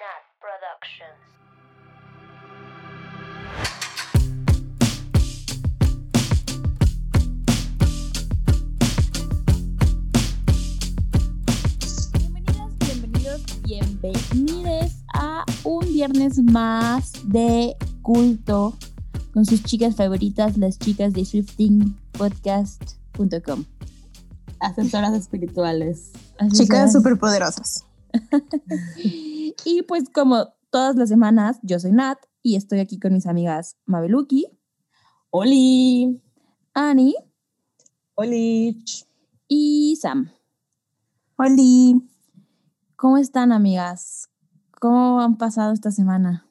Nat Productions. Bienvenidas, bienvenidos, bienvenides a un viernes más de culto con sus chicas favoritas, las chicas de swiftingpodcast.com. Asesoras espirituales. Chicas superpoderosas. Y pues como todas las semanas, yo soy Nat y estoy aquí con mis amigas Mabeluki, Oli. Ani Oli. y Sam. Oli. ¿Cómo están, amigas? ¿Cómo han pasado esta semana?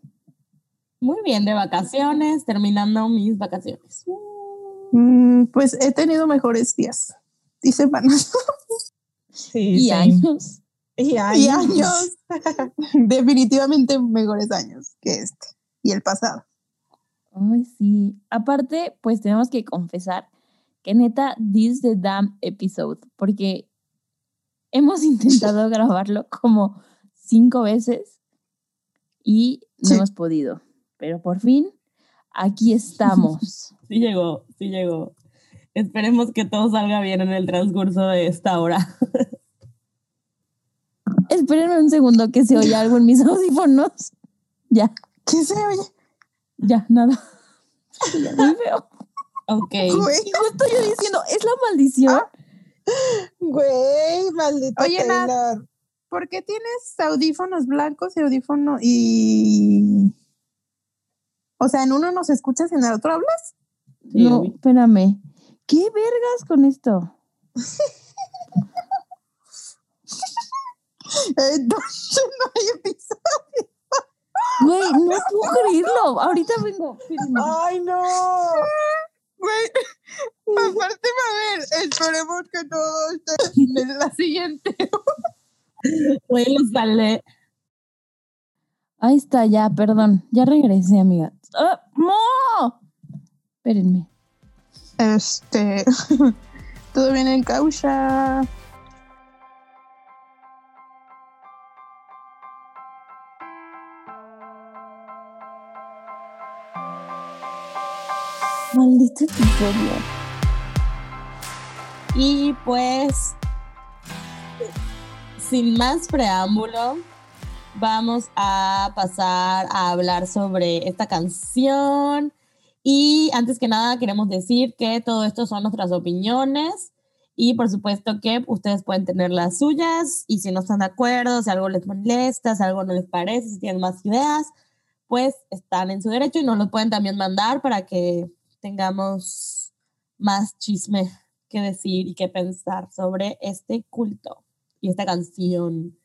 Muy bien, de vacaciones, terminando mis vacaciones. Mm, pues he tenido mejores días y semanas Sí, y sí. años. Y y años. Definitivamente mejores años que este y el pasado. Ay, sí. Aparte, pues tenemos que confesar que neta, this the damn episode, porque hemos intentado grabarlo como cinco veces y no Sí. hemos podido. Pero por fin, aquí estamos. Sí llegó, sí llegó. Esperemos que todo salga bien en el transcurso de esta hora. Espérenme un segundo que se oye algo en mis audífonos. Ya, ¿Qué se oye? ya, nada. Ya, Muy feo. Ok. Güey, Y justo yo diciendo, es la maldición. güey, maldito Oye, Nat. Taylor. ¿Por qué tienes audífonos blancos y audífono y... O sea, en uno nos escuchas y en el otro hablas? Sí, no, uy. espérame. ¿Qué vergas con esto? Entonces no hay episodio. Güey, no puedo creerlo. Ahorita vengo. ¡Ay, no! Güey, aparte, a ver, esperemos que todo esté en la siguiente. Güey, lo sale. Ahí está, ya, perdón. Ya regresé, amiga. ¡Ah, ¡No! Espérenme. Este. Todo bien en causa. Maldito episodio. Y pues, sin más preámbulo, vamos a pasar a hablar sobre esta canción. Y antes que nada, queremos decir que todo esto son nuestras opiniones. Y por supuesto que ustedes pueden tener las suyas. Y si no están de acuerdo, si algo les molesta, si algo no les parece, si tienen más ideas, pues están en su derecho y nos lo pueden también mandar para que tengamos más chisme que decir y que pensar sobre este culto y esta canción.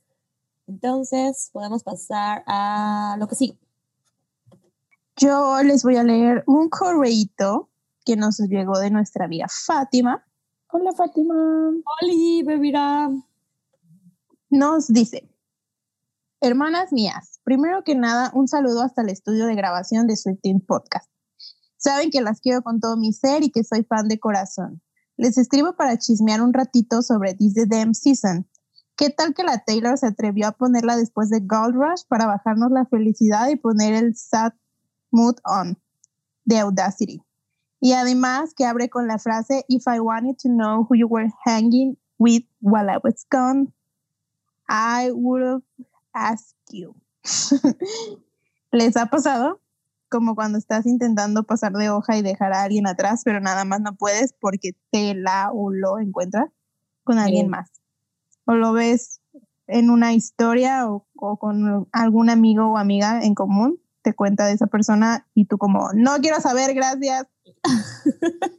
Entonces, podemos pasar a lo que sigue. Yo les voy a leer un correíto que nos llegó de nuestra amiga Fátima. Hola, Fátima. Oli, Bebira. Nos dice: Hermanas mías, primero que nada, un saludo hasta el estudio de grabación de Swifting Podcast. Saben que las quiero con todo mi ser y que soy fan de corazón. Les escribo para chismear un ratito sobre This the Damn Season. ¿Qué tal que la Taylor se atrevió a ponerla después de Gold Rush para bajarnos la felicidad y poner el sad mood on de Audacity? Y además que abre con la frase If I wanted to know who you were hanging with while I was gone, I would have asked you. ¿Les ha pasado? Como cuando estás intentando pasar de hoja y dejar a alguien atrás, pero nada más no puedes porque te la o lo encuentras con alguien Sí. más. O lo ves en una historia o, o con algún amigo o amiga en común, te cuenta de esa persona y tú como, no quiero saber, gracias.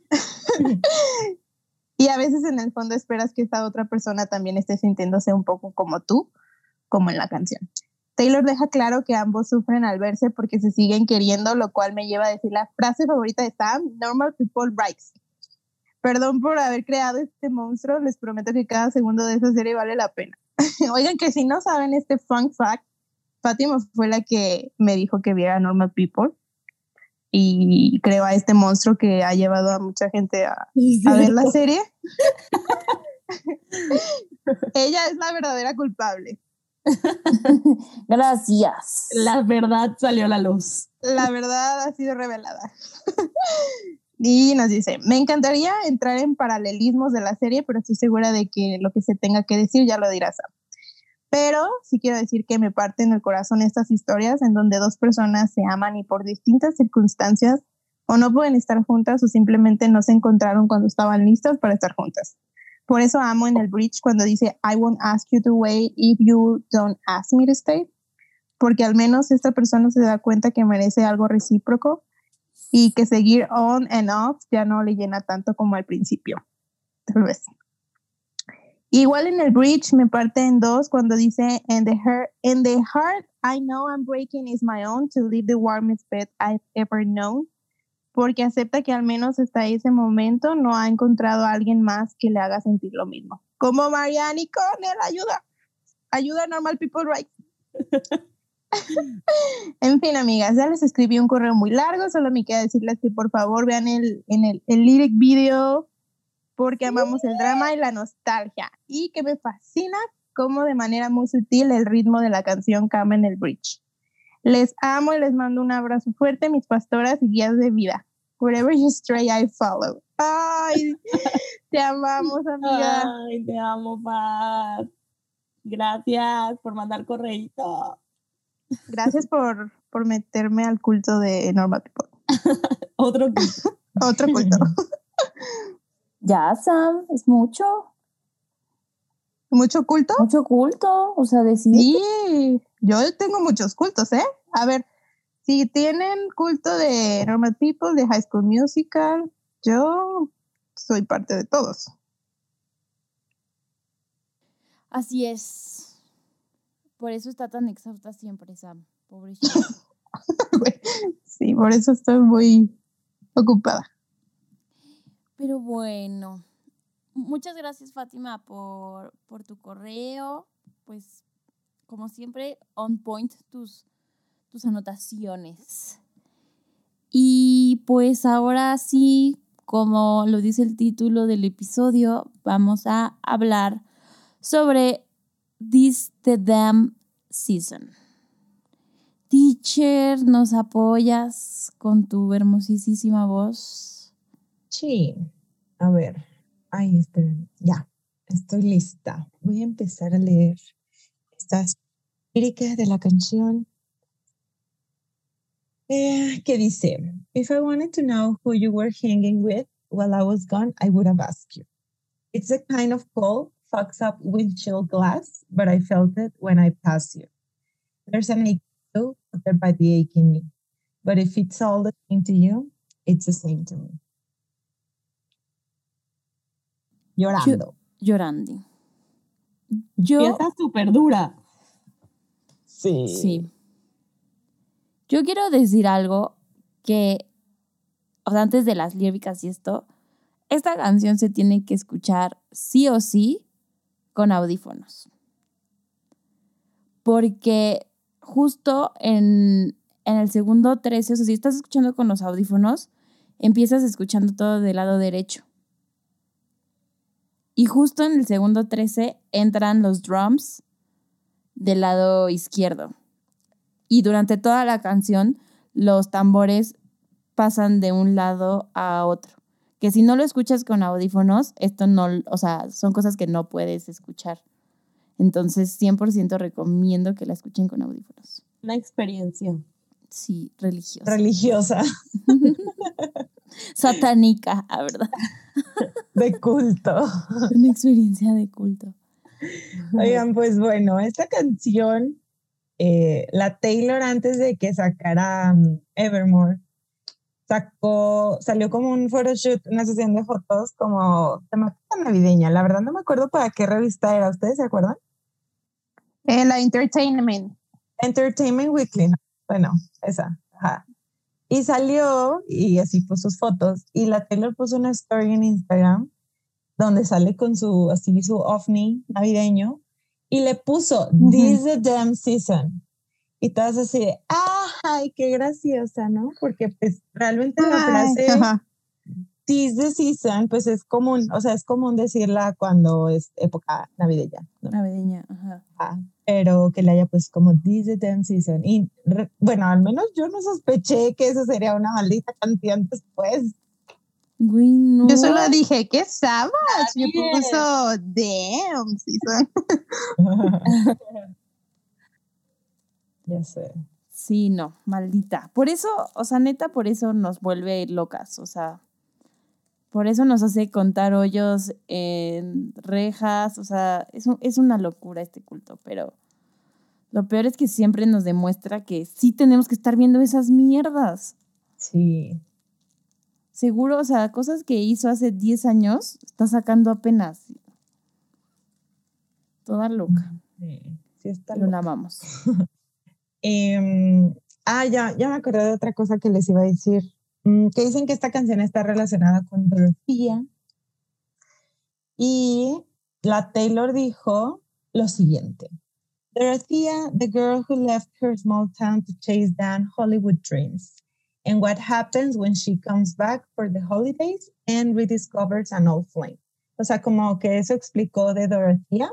y a veces en el fondo esperas que esta otra persona también esté sintiéndose un poco como tú, como en la canción. Taylor deja claro que ambos sufren al verse porque se siguen queriendo, lo cual me lleva a decir la frase favorita de Sam, Normal People Rights. Perdón por haber creado este monstruo, les prometo que cada segundo de esa serie vale la pena. Oigan, que si no saben este fun fact, Fátima fue la que me dijo que viera Normal People y creó a este monstruo que ha llevado a mucha gente a, a ver la serie. Ella es la verdadera culpable. Gracias. La verdad salió a la luz. La verdad ha sido revelada. y nos dice, me encantaría entrar en paralelismos de la serie, pero estoy segura de que lo que se tenga que decir ya lo dirá Sam. Pero sí quiero decir que me parten el corazón estas historias en donde dos personas se aman y por distintas circunstancias o no pueden estar juntas o simplemente no se encontraron cuando estaban listas para estar juntas. Por eso amo en el bridge cuando dice, I won't ask you to wait if you don't ask me to stay, porque al menos esta persona se da cuenta que merece algo recíproco y que seguir on and off ya no le llena tanto como al principio. Tal vez. Igual en el bridge me parte en dos cuando dice, in the, heart, in the heart I know I'm breaking is my own to leave the warmest bed I've ever known porque acepta que al menos hasta ese momento no ha encontrado a alguien más que le haga sentir lo mismo. Como Marianne y Connell, ayuda, ayuda a Normal People Right. en fin, amigas, ya les escribí un correo muy largo, solo me queda decirles que por favor vean el, en el, el lyric video porque amamos el drama y la nostalgia y que me fascina cómo de manera muy sutil el ritmo de la canción cambia en el bridge. Les amo y les mando un abrazo fuerte, mis pastoras y guías de vida. Wherever you stray, I follow. Ay, te amamos, amiga. Ay, te amo, Pat. Gracias por mandar correito. Gracias por, por meterme al culto de Normal People. Otro culto. Otro culto. ya, Sam, es mucho. ¿Mucho culto? Mucho culto, o sea, decir. Sí, yo tengo muchos cultos, ¿eh? A ver, si tienen culto de Normal People, de High School Musical, yo soy parte de todos. Así es. Por eso está tan exhausta siempre, Sam. Pobre sí, por eso estoy muy ocupada. Pero bueno, muchas gracias Fátima por, por tu correo. Pues como siempre, on point tus, tus anotaciones. Y pues ahora sí, como lo dice el título del episodio, vamos a hablar sobre This the Damn Season. Teacher, ¿nos apoyas con tu hermosísima voz? Sí, a ver, ay, esperen, ya, estoy lista. Voy a empezar a leer estas líricas de la canción eh, que dice, If I wanted to know who you were hanging with while I was gone, I would have asked you. It's a kind of cold, fucks up windshield glass, but I felt it when I passed you. There's an ache too, there by the ache in me. But if it's all the same to you, it's the same to me. Llorando. Llorando. Yo. Está súper dura. Sí. Sí. Yo quiero decir algo que, o sea, antes de las líricas y esto, esta canción se tiene que escuchar sí o sí con audífonos. Porque justo en, en el segundo 13, o sea, si estás escuchando con los audífonos, empiezas escuchando todo del lado derecho. Y justo en el segundo 13 entran los drums del lado izquierdo. Y durante toda la canción los tambores pasan de un lado a otro. Que si no lo escuchas con audífonos, esto no, o sea, son cosas que no puedes escuchar. Entonces, 100% recomiendo que la escuchen con audífonos. Una experiencia. Sí, religiosa. Religiosa. Satánica, ¿verdad? De culto. Una experiencia de culto. Oigan, pues bueno, esta canción, eh, la Taylor antes de que sacara um, Evermore, sacó, salió como un photoshoot, una sesión de fotos como temática navideña. La verdad no me acuerdo para qué revista era, ¿ustedes se acuerdan? Eh, la Entertainment. Entertainment Weekly, bueno, esa, ajá. Y salió y así puso sus fotos y la Taylor puso una story en Instagram donde sale con su, así, su ovni navideño, y le puso, this is the damn season. Y todas así de, ¡ay, qué graciosa, ¿no? Porque pues realmente la frase tis the season, pues es común, o sea, es común decirla cuando es época navideña. ¿no? Navideña, ajá. Ah, pero que le haya pues como this the damn season. Y re- bueno, al menos yo no sospeché que eso sería una maldita canción después. No. Yo solo dije, ¿qué sabes? Me bien. puso, damn, season. ya sé. Sí, no, maldita. Por eso, o sea, neta, por eso nos vuelve locas, o sea, por eso nos hace contar hoyos en rejas, o sea, es, un- es una locura este culto, pero lo peor es que siempre nos demuestra que sí tenemos que estar viendo esas mierdas. Sí. Seguro, o sea, cosas que hizo hace 10 años, está sacando apenas. Toda loca, Sí, sí está pero la loca. amamos. Em, ah, ya, ya me acordé de otra cosa que les iba a decir. Mm, que dicen que esta canción está relacionada con Dorothea. Y la Taylor dijo lo siguiente. Dorothea, the girl who left her small town to chase down Hollywood dreams. And what happens when she comes back for the holidays and rediscovers an old flame. O sea, como que eso explicó de Dorothea.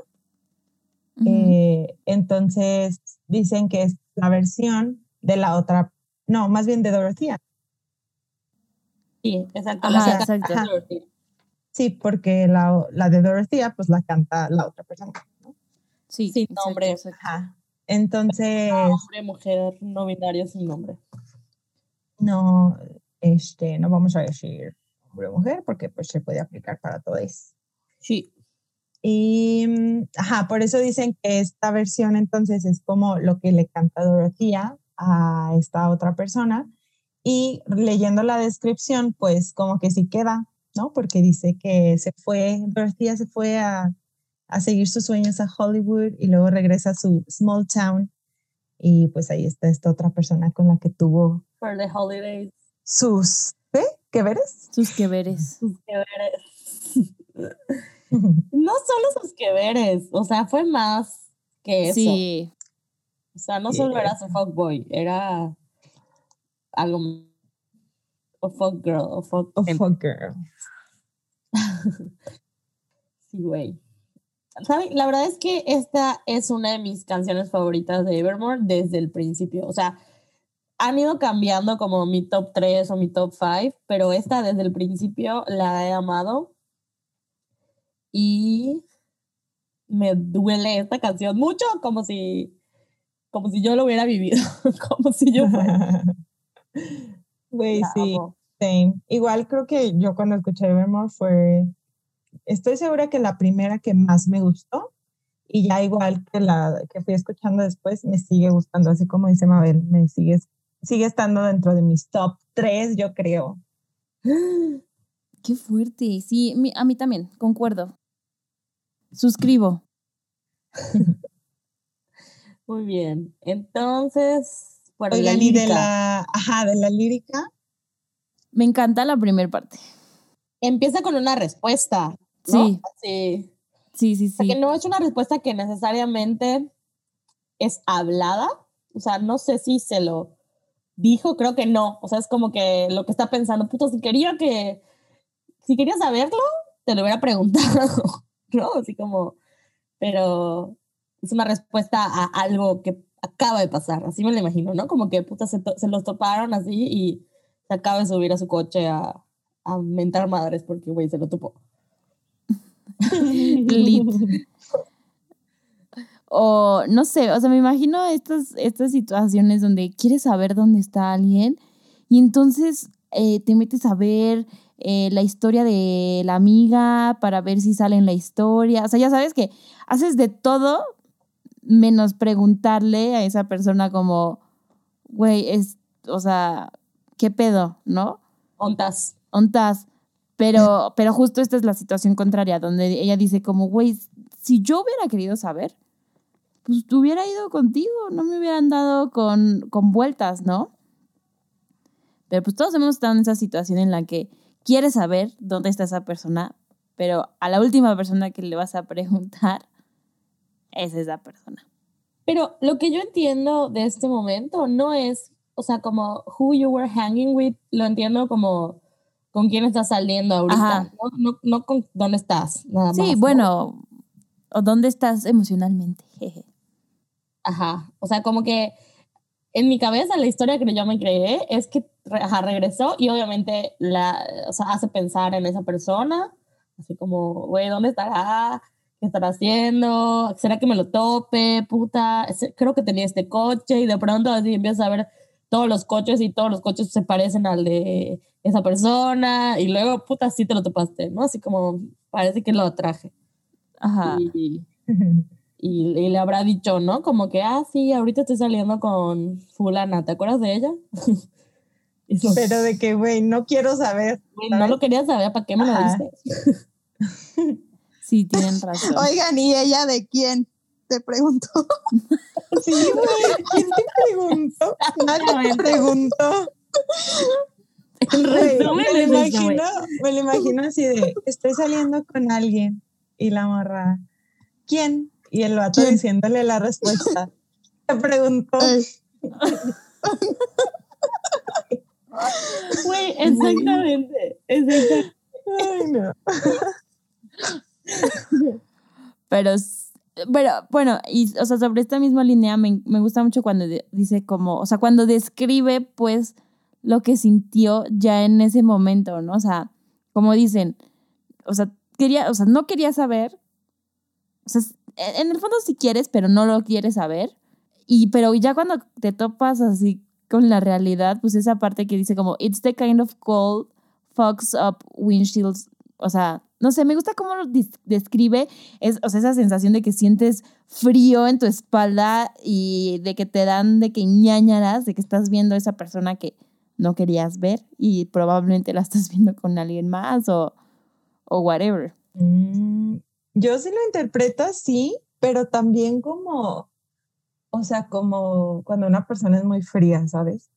Eh, entonces dicen que es la versión de la otra, no, más bien de Dorothea. Sí, exacto. Ajá, la exacto. Sí, porque la, la de Dorothea, pues la canta la otra persona. ¿no? sí, sin exacto, nombre. exacto. Ajá. Entonces, Hombre, mujer, no binario sin nombre. no, este, no vamos a decir hombre o mujer, porque pues se puede aplicar para todos. Sí. Y, ajá, por eso dicen que esta versión entonces es como lo que le canta Dorothea a esta otra persona. Y leyendo la descripción, pues como que sí queda, ¿no? Porque dice que se fue, Dorothea se fue a, a seguir sus sueños a Hollywood y luego regresa a su small town. Y pues ahí está esta otra persona con la que tuvo For the holidays. sus, ¿qué? ¿Qué veres? Sus que veres. Sus que veres. No solo sus que veres. O sea, fue más que eso. Sí, O sea, no solo era su fuckboy, era algo. O fuck girl, o fuck. Em- fuck girl. Sí, güey. ¿Saben? La verdad es que esta es una de mis canciones favoritas de Evermore desde el principio. O sea, han ido cambiando como mi top 3 o mi top 5, pero esta desde el principio la he amado. Y me duele esta canción mucho, como si, como si yo lo hubiera vivido, como si yo fuera. Güey, sí, same. Igual creo que yo cuando escuché Evermore fue, estoy segura que la primera que más me gustó y ya igual que la que fui escuchando después me sigue gustando, así como dice Mabel, me sigue, sigue estando dentro de mis top 3, yo creo. qué fuerte. Sí, a mí también, concuerdo. Suscribo. Muy bien. Entonces, bueno, la Oigan, y de la, ajá, de la lírica, Me encanta la primera parte. empieza con una respuesta. ¿no? Sí. Sí. Sí, sí, O sea, sí. que no es una respuesta que necesariamente es hablada. O sea, no sé si se lo dijo, creo que no. O sea, es como que lo que está pensando, puto, si quería que, si quería saberlo, te lo hubiera preguntado, ¿no? Así como, pero es una respuesta a algo que acaba de pasar, así me lo imagino, ¿no? Como que, puta, se, se los toparon así y se acaba de subir a su coche a, a mentar madres porque, güey, se lo topó. Lit. O no sé, o sea, me imagino estas, estas situaciones donde quieres saber dónde está alguien y entonces eh, te metes a ver eh, la historia de la amiga para ver si sale en la historia. O sea, ya sabes que haces de todo menos preguntarle a esa persona como, güey, es, o sea, ¿qué pedo? ¿No? Ontas. ontas. Pero, pero justo esta es la situación contraria, donde ella dice como, güey, si yo hubiera querido saber, pues te hubiera ido contigo, no me hubieran dado con, con vueltas, ¿no? Pero pues todos hemos estado en esa situación en la que quieres saber dónde está esa persona, pero a la última persona que le vas a preguntar es esa persona. Pero lo que yo entiendo de este momento no es, o sea, como who you were hanging with, lo entiendo como con quién estás saliendo ahorita, no, no, no con dónde estás, nada más. Sí, ¿no? bueno, o dónde estás emocionalmente. Jeje. Ajá, o sea, como que en mi cabeza la historia que yo me creé es que ajá, regresó y obviamente la, o sea, hace pensar en esa persona, así como, güey, ¿dónde estará? ¿Qué estará haciendo? ¿Será que me lo tope? Puta, creo que tenía este coche y de pronto así empiezas a ver todos los coches y todos los coches se parecen al de esa persona y luego, puta, sí te lo topaste, ¿no? Así como parece que lo atraje. Ajá. Y, y, y le habrá dicho, ¿no? Como que, ah, sí, ahorita estoy saliendo con fulana, ¿te acuerdas de ella? Pero de que, güey, no quiero saber. "Güey, no lo quería saber, ¿para qué me lo Ajá. dices? Sí, tienen razón. Oigan, ¿y ella de quién? Te pregunto. Sí. ¿Quién te preguntó? Nadie te preguntó. Me, lo imagino, me lo imagino así de, estoy saliendo con alguien y la morra, ¿quién? Y el vato ¿Quién? diciéndole la respuesta. Te preguntó. Ey, Güey, exactamente. exactamente. Ay, no. Pero, pero bueno, y, o sea, sobre esta misma línea me, me gusta mucho cuando dice como, o sea, cuando describe pues lo que sintió ya en ese momento, ¿no? O sea, como dicen, o sea, quería, o sea, no quería saber, o sea, s- en el fondo sí quieres, pero no lo quieres saber. Y, pero ya cuando te topas así con la realidad, pues esa parte que dice como, it's the kind of cold, fogs up windshields, o sea, no sé, me gusta cómo lo describe, es, o sea, esa sensación de que sientes frío en tu espalda y de que te dan de que ñañaras, de que estás viendo a esa persona que no querías ver y probablemente la estás viendo con alguien más o, o whatever. Mm, yo sí lo interpreto así, pero también como, o sea, como cuando una persona es muy fría, ¿sabes?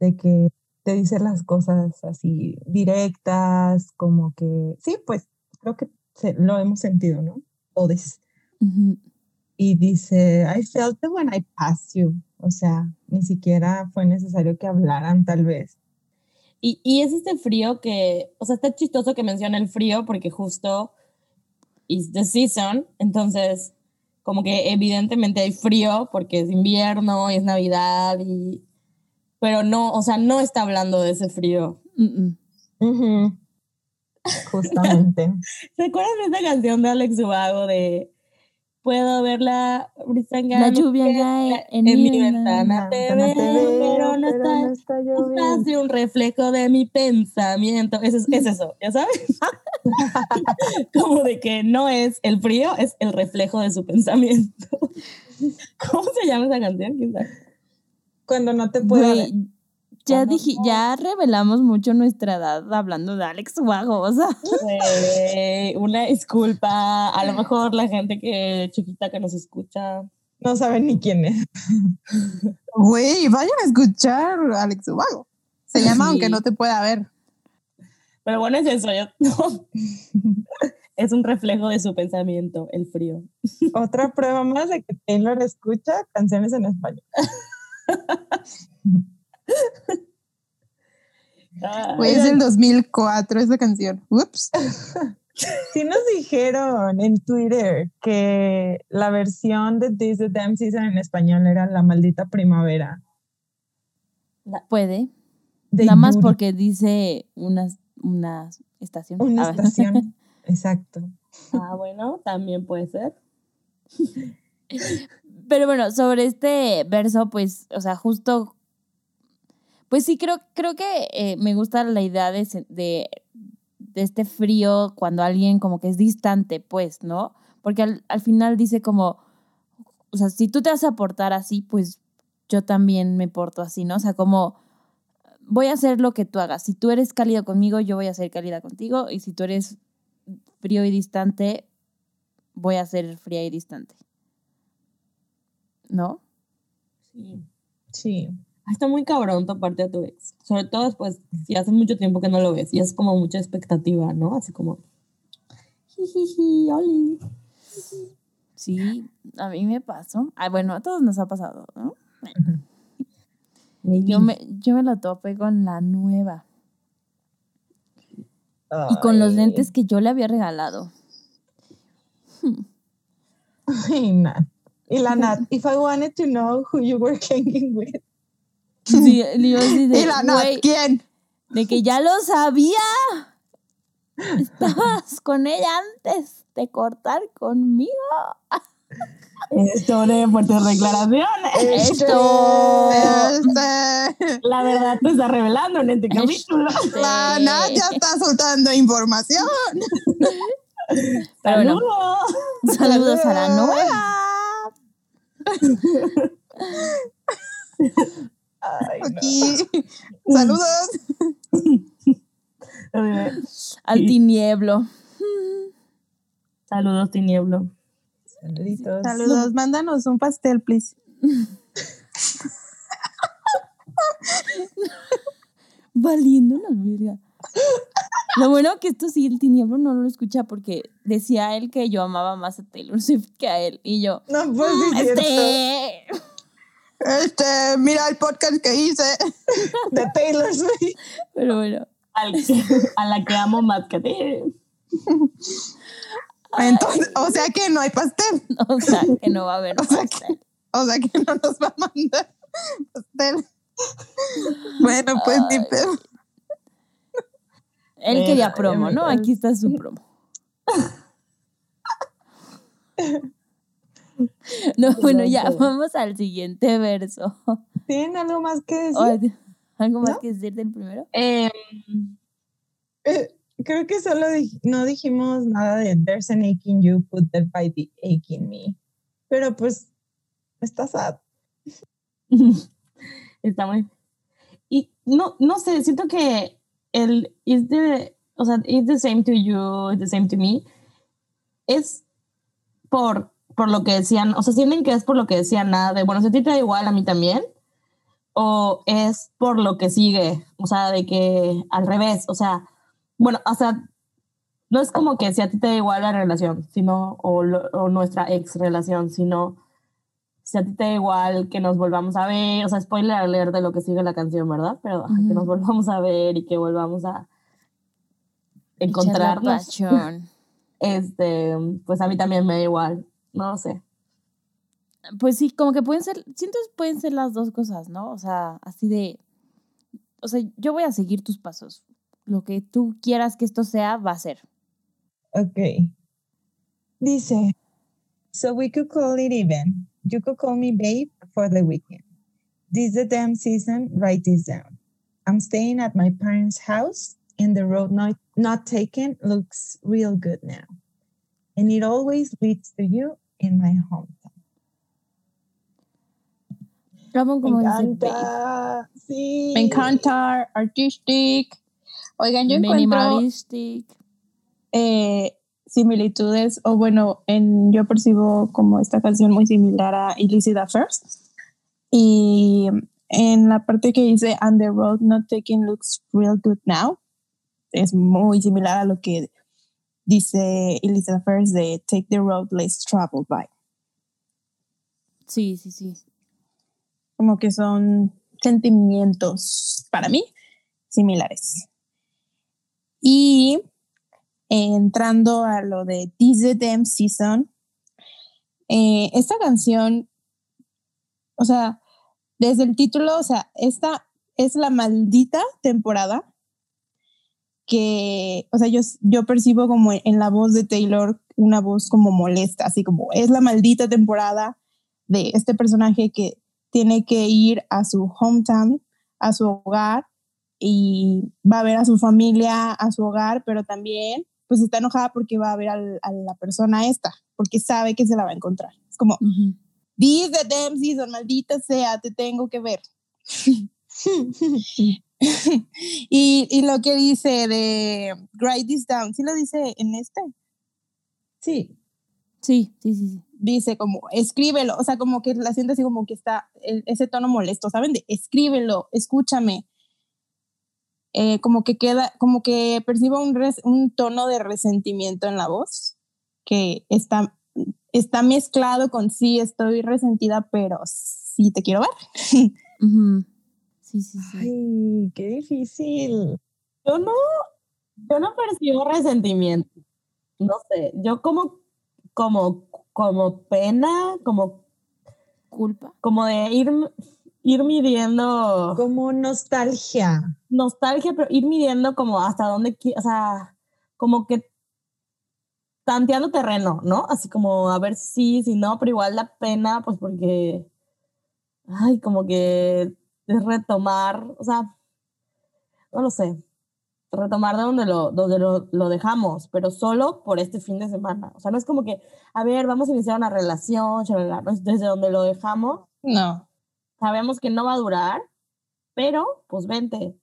De que te dice las cosas así directas, como que, sí, pues creo que se- lo hemos sentido, ¿no? Todos. Ujú. Y dice, I felt it when I passed you. O sea, ni siquiera fue necesario que hablaran, tal vez. Y, y es este frío que, o sea, está chistoso que mencione el frío porque justo is the season, entonces como que evidentemente hay frío porque es invierno y es Navidad y pero no, o sea, no está hablando de ese frío. Mm, mm. Justamente. ¿Se acuerdan de esta canción de Alex Ubago de Puedo ver la brisa en La lluvia cae en mi mi ventana, te Ventana, veo, pero no pero está no está Estás lloviendo. de un reflejo de mi pensamiento. Es, es, es eso, ¿ya sabes? Como de que no es el frío, es el reflejo de su pensamiento. ¿Cómo se llama esa canción? ¿Quién sabe? Cuando no te puedo ver. Güey, ya dije, no- ya revelamos mucho nuestra edad hablando de Alex Wago, o sea. Güey, una disculpa. A lo mejor la gente que chiquita que nos escucha. No saben ni quién es. Güey, vayan a escuchar a Alex Ubago. Se llama. Aunque no te pueda ver. Pero bueno, es eso. yo- no. Es un reflejo de su pensamiento, el frío. Otra prueba más de que Taylor escucha canciones en español. Ah, es del 2004 esa canción. Ups. Sí nos dijeron en Twitter que la versión de This the Damn Season en español era La Maldita Primavera. Puede. de Nada más porque dice una, una estación. Una estación. Exacto. ah, bueno, también puede ser. Pero bueno, sobre este verso, pues, o sea, justo, pues sí, creo, creo que eh, me gusta la idea de, de, este frío cuando alguien como que es distante, pues, ¿no? Porque al, al final dice como, o sea, si tú te vas a portar así, pues yo también me porto así, ¿no? O sea, como voy a hacer lo que tú hagas. Si tú eres cálido conmigo, yo voy a ser cálida contigo. Y si tú eres frío y distante, voy a ser fría y distante. ¿No? Sí. Sí. Ah, Está muy cabrón toparte a tu ex. Sobre todo después, si hace mucho tiempo que no lo ves y es como mucha expectativa, ¿no? Así como. Jijiji, oli. Sí, a mí me pasó. Ah, bueno, a todos nos ha pasado, ¿no? Yo me, yo me lo topé con la nueva. Y con los lentes que yo le había regalado. Ay, Nat. Y la Nat, if I wanted to know who you were hanging with. Sí, de, Y la Nat, "Güey, ¿quién? de que ya lo sabía. Estabas con ella antes de cortar conmigo. Esto de fuertes declaraciones. Esto. Este, La verdad te está revelando en este capítulo. la Nat ya está soltando información. Pero bueno, Saludos. saludos a la nueva. Ay, no. Aquí. Saludos. Al tinieblo. Saludos, Tinieblo. Saluditos. Saludos. Mándanos un pastel, please. Valiendo una verga. Lo bueno que esto sí, el tinieblo no lo escucha porque decía él que yo amaba más a Taylor Swift que a él. Y yo, No, pues sí, cierto. este. Este, mira el podcast que hice. De Taylor Swift. Pero bueno. Al que- a la que amo más que a ti. Entonces, o sea que no hay pastel. O sea, que no va a haber O sea pastel. O sea que no nos va a mandar pastel. Bueno, pues ni Ay. pedo. Él quería ya promo, ¿no? Aquí está su promo. No, bueno, ya vamos al siguiente verso. ¿Tienen algo más que decir? ¿Algo más ¿No? que decir del primero? Eh, Eh, creo que solo dij- no dijimos nada de There's an ache in you, put the by the ache in me. Pero pues, está sad. está muy. Y no, no sé, siento que el is the, o sea, it's the same to you, it's the same to me. Es por, por lo que decían, o sea, sienten que es por lo que decían nada de, bueno, si a ti te da igual, a mí también. O es por lo que sigue, o sea, de que al revés, o sea, bueno, o sea, no es como que si a ti te da igual la relación, sino, o, lo- o nuestra ex relación, sino si a ti te da igual que nos volvamos a ver, o sea, spoiler alert de lo que sigue la canción, ¿verdad? Pero ajá, que nos volvamos a ver y que volvamos a encontrarnos. Este, pues a mí también me da igual, no sé. Pues sí, como que pueden ser, siento que pueden ser las dos cosas, ¿no? O sea, así de, o sea, yo voy a seguir tus pasos. Lo que tú quieras que esto sea, va a ser. Ok. Dice, so we could call it even. You could call me babe for the weekend. This is the damn season, write this down. I'm staying at my parents' house and the road not, not taken looks real good now. And it always leads to you in my hometown. Amo Me como dice babe. encanta. Sí. Me encanta, artistic. Oigan, yo encuentro Minimalistic. eh, similitudes, o bueno, en, yo percibo como esta canción muy similar a Illicit Affairs. Y en la parte que dice, and the road not taken looks real good now, es muy similar a lo que dice Illicit Affairs de take the road less traveled by. Sí, sí, sí. Como que son sentimientos, para mí, similares. Y entrando a lo de This is the Damn Season, eh, esta canción, o sea, desde el título, o sea, esta es la maldita temporada que, o sea, yo, yo percibo como en la voz de Taylor una voz como molesta, así como es la maldita temporada de este personaje que tiene que ir a su hometown, a su hogar y va a ver a su familia, a su hogar, pero también pues está enojada porque va a ver al- a la persona esta, porque sabe que se la va a encontrar. Es como, Ujú. This the damn season, maldita sea, te tengo que ver. y, y lo que dice de write this down, ¿sí lo dice en este? Sí. Sí, sí, sí, sí. Dice como, escríbelo, o sea, como que la siente así como que está el- ese tono molesto, ¿saben? De escríbelo, escúchame. Eh, como que queda, como que percibo un, res- un tono de resentimiento en la voz, que está, está mezclado con sí, estoy resentida, pero sí te quiero ver. Ujú. Sí, sí, sí. Ay, qué difícil. Yo no, Yo no percibo resentimiento. No sé, yo como, como, como pena, como, Culpa. como de ir, ir midiendo Como nostalgia. nostalgia, pero ir midiendo como hasta dónde, o sea, como que tanteando terreno, ¿no? Así como a ver si, si no, pero igual la pena, pues porque, ay, como que es retomar, o sea, no lo sé, retomar de donde lo, donde lo, lo dejamos, pero solo por este fin de semana. O sea, no es como que, a ver, vamos a iniciar una relación, shalala, no es desde donde lo dejamos, No. Sabemos que no va a durar, pero pues vente.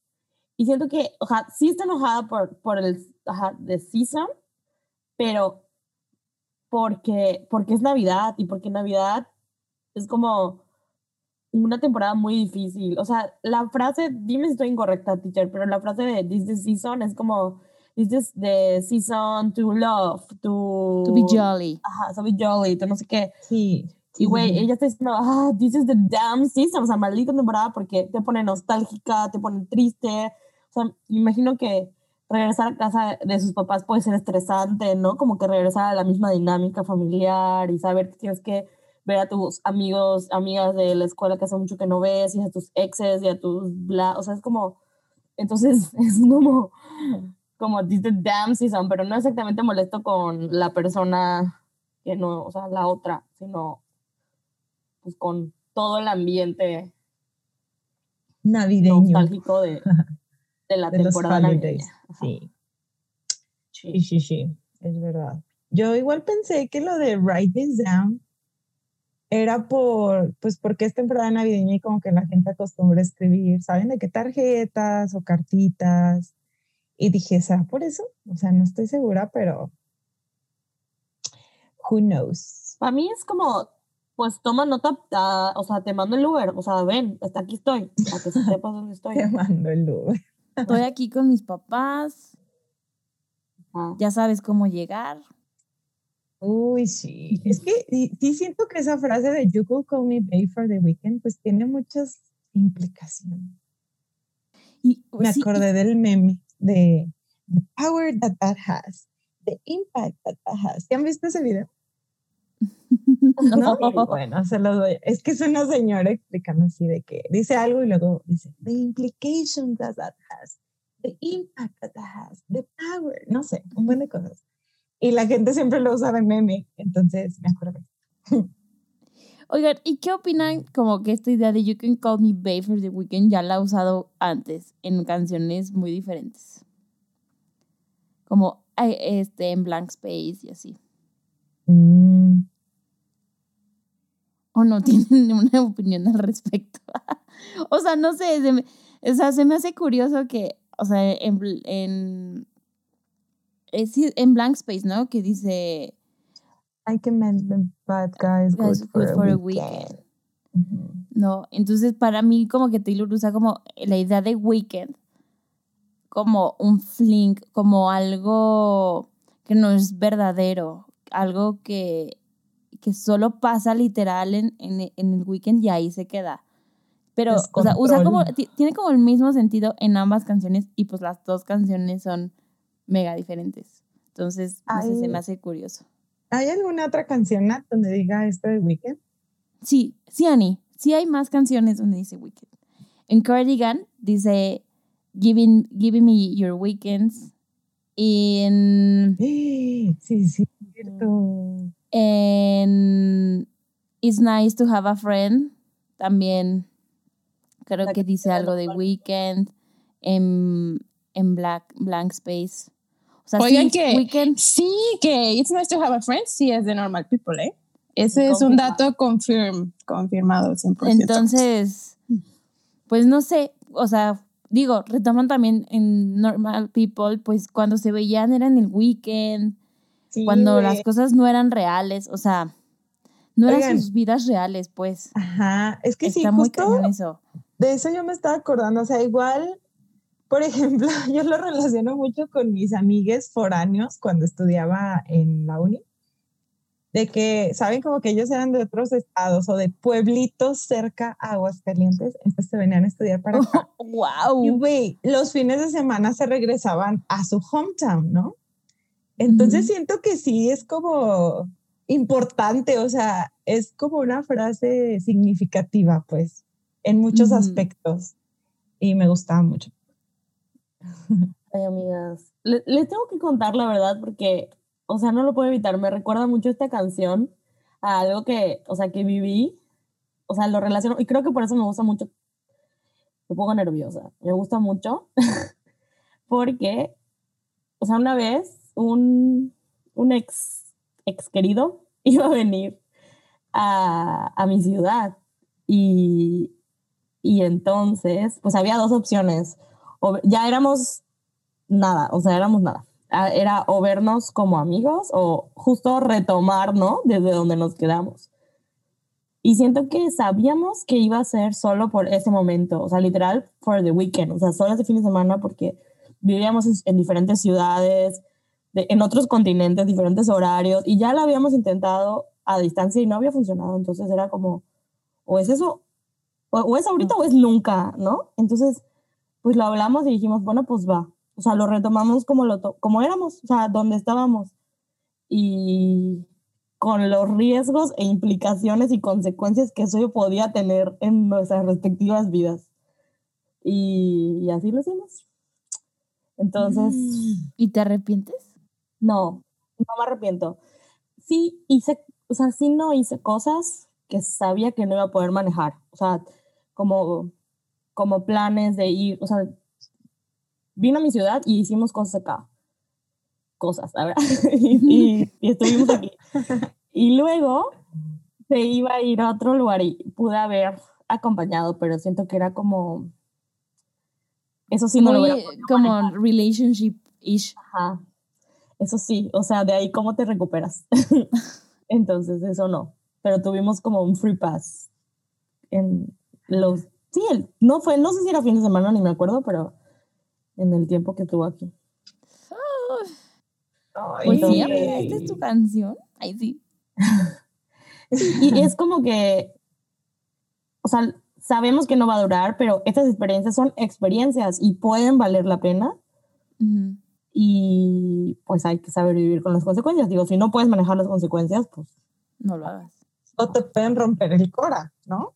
Y siento que, o sea, sí está enojada por, por el ajá, de season, pero porque, porque es Navidad y porque Navidad es como una temporada muy difícil. O sea, la frase, dime si estoy incorrecta, teacher, pero la frase de this is the season es como, this is the season to love, to... To be jolly. Ajá, to be jolly, to no sé qué. Sí. Y güey, ella está diciendo, ah, this is the damn season, o sea, maldita temporada porque te pone nostálgica, te pone triste. O sea, me imagino que regresar a casa de sus papás puede ser estresante, ¿no? Como que regresar a la misma dinámica familiar y saber que tienes que ver a tus amigos, amigas de la escuela que hace mucho que no ves y a tus exes y a tus bla, o sea, es como, entonces es como, como this is the damn season, pero no exactamente molesto con la persona que no, o sea, la otra, sino pues con todo el ambiente Navideño. nostálgico de, de la De temporada navideña. Sí. Sí, sí, sí, es verdad. Yo igual pensé que lo de write this down era por, pues porque es temporada navideña y como que la gente acostumbra a escribir, ¿saben? De qué tarjetas o cartitas. Y dije, ¿será por eso? O sea, no estoy segura, pero who knows? Para mí es como, pues toma nota, ah, o sea, te mando el Uber, o sea, ven, hasta aquí estoy, para que sepas dónde estoy. Te mando el Uber. Estoy aquí con mis papás. Ajá. Ya sabes cómo llegar. Uy, sí. Es que sí, sí siento que esa frase de You could call me babe for the weekend, pues tiene muchas implicaciones. Y, Me sí, y- acordé del meme de The Power That That Has, The Impact That That Has. ¿Sí han visto ese video? No. Y Bueno, se los doy. Es que es una señora explicando así de que dice algo y luego dice The Implication That That Has, The Impact That That Has, The Power, no sé, un buen de cosas. Y la gente siempre lo usa de meme, entonces me acordé. Oigan, ¿y qué opinan como que esta idea de You Can Call Me Babe for the Weekend ya la ha usado antes en canciones muy diferentes? Como ay, este, en Blank Space y así. Mm, ¿O no tienen una opinión al respecto? o sea, no sé, se me, o sea, se me hace curioso que, o sea, en, en, eh, en Blank Space, ¿no? Que dice, I can make the bad guys good, "Guys, for, good a for a weekend. ¿no? Entonces, para mí, como que Taylor usa como la idea de weekend como un fling, como algo que no es verdadero, algo que, que solo pasa literal en, en, en el weekend y ahí se queda. Pero, o sea, usa como, tiene como el mismo sentido en ambas canciones y pues las dos canciones son mega diferentes. Entonces, no sé, se me hace curioso. ¿Hay alguna otra canción Nat, donde diga esto de weekend? Sí, sí, Annie. Sí hay más canciones donde dice weekend. En Cardigan dice giving, giving me your weekends. Y en, Sí, sí, cierto. En It's nice to have a friend también creo que dice algo de weekend. En, en Black, Blank Space. O sea, Oigan sí, que- weekend. Sí, que It's Nice to Have a Friend sí es de Normal People, ¿eh? Ese es un dato confirm, confirmado 100%. Entonces, pues no sé, o sea, digo, retoman también en Normal People, pues cuando se veían era en el weekend, Sí, cuando las cosas no eran reales, o sea, no eran sus vidas reales, pues. Ajá, es que sí, Está muy justo eso. de eso yo me estaba acordando. O sea, igual, por ejemplo, yo lo relaciono mucho con mis amigues foráneos cuando estudiaba en la uni. de que, ¿saben? Como que ellos eran de otros estados o de pueblitos cerca a Aguascalientes, entonces se venían a estudiar para acá. wow. Y güey, los fines de semana se regresaban a su hometown, ¿no? Entonces Ujú. siento que sí es como importante, o sea, es como una frase significativa, pues, en muchos Ujú. aspectos. Y me gustaba mucho. Ay, amigas. Le- Les tengo que contar la verdad porque, o sea, no lo puedo evitar. Me recuerda mucho esta canción a algo que, o sea, que viví. O sea, lo relaciono. Y creo que por eso me gusta mucho. Me pongo nerviosa. Me gusta mucho. porque, o sea, una vez un, un ex, ex querido iba a venir a, a mi ciudad. Y, y entonces, pues había dos opciones. Ya éramos nada, o sea, éramos nada. Ah, Era o vernos como amigos o justo retomar, ¿no? Desde donde nos quedamos. Y siento que sabíamos que iba a ser solo por ese momento, o sea, literal, for the weekend, o sea, solo ese fin de semana porque vivíamos en diferentes ciudades, de- en otros continentes, diferentes horarios, y ya lo habíamos intentado a distancia y no había funcionado, entonces era como, o es eso, o, es ahorita o es nunca, ¿no? Entonces, pues lo hablamos y dijimos, bueno, pues va. O sea, lo retomamos como, lo como éramos, o sea, donde estábamos. Y con los riesgos e implicaciones y consecuencias que eso podía tener en nuestras respectivas vidas. Y así lo hicimos. Entonces, ¿Y te arrepientes? No, no me arrepiento. Sí hice, o sea, sí no hice cosas que sabía que no iba a poder manejar. O sea, como, como planes de ir, o sea, vino a mi ciudad y hicimos cosas acá. Cosas, verdad. y, y- y estuvimos aquí. Y luego se iba a ir a otro lugar y pude haber acompañado, pero siento que era como... Eso sí no lo hubiera podido como relationship-ish. Ajá. Eso sí, o sea, de ahí cómo te recuperas. Entonces, eso no. Pero tuvimos como un free pass en los... Sí, el- no fue, no sé si era fin de semana, ni me acuerdo, pero en el tiempo que estuvo aquí. Pues Entonces- amiga, esta es tu canción. Ay, sí. Y es como que, o sea, sabemos que no va a durar, pero estas experiencias son experiencias y pueden valer la pena Ujú. Y pues hay que saber vivir con las consecuencias. Digo, si no puedes manejar las consecuencias, pues No lo hagas. O te pueden romper el cora, ¿no?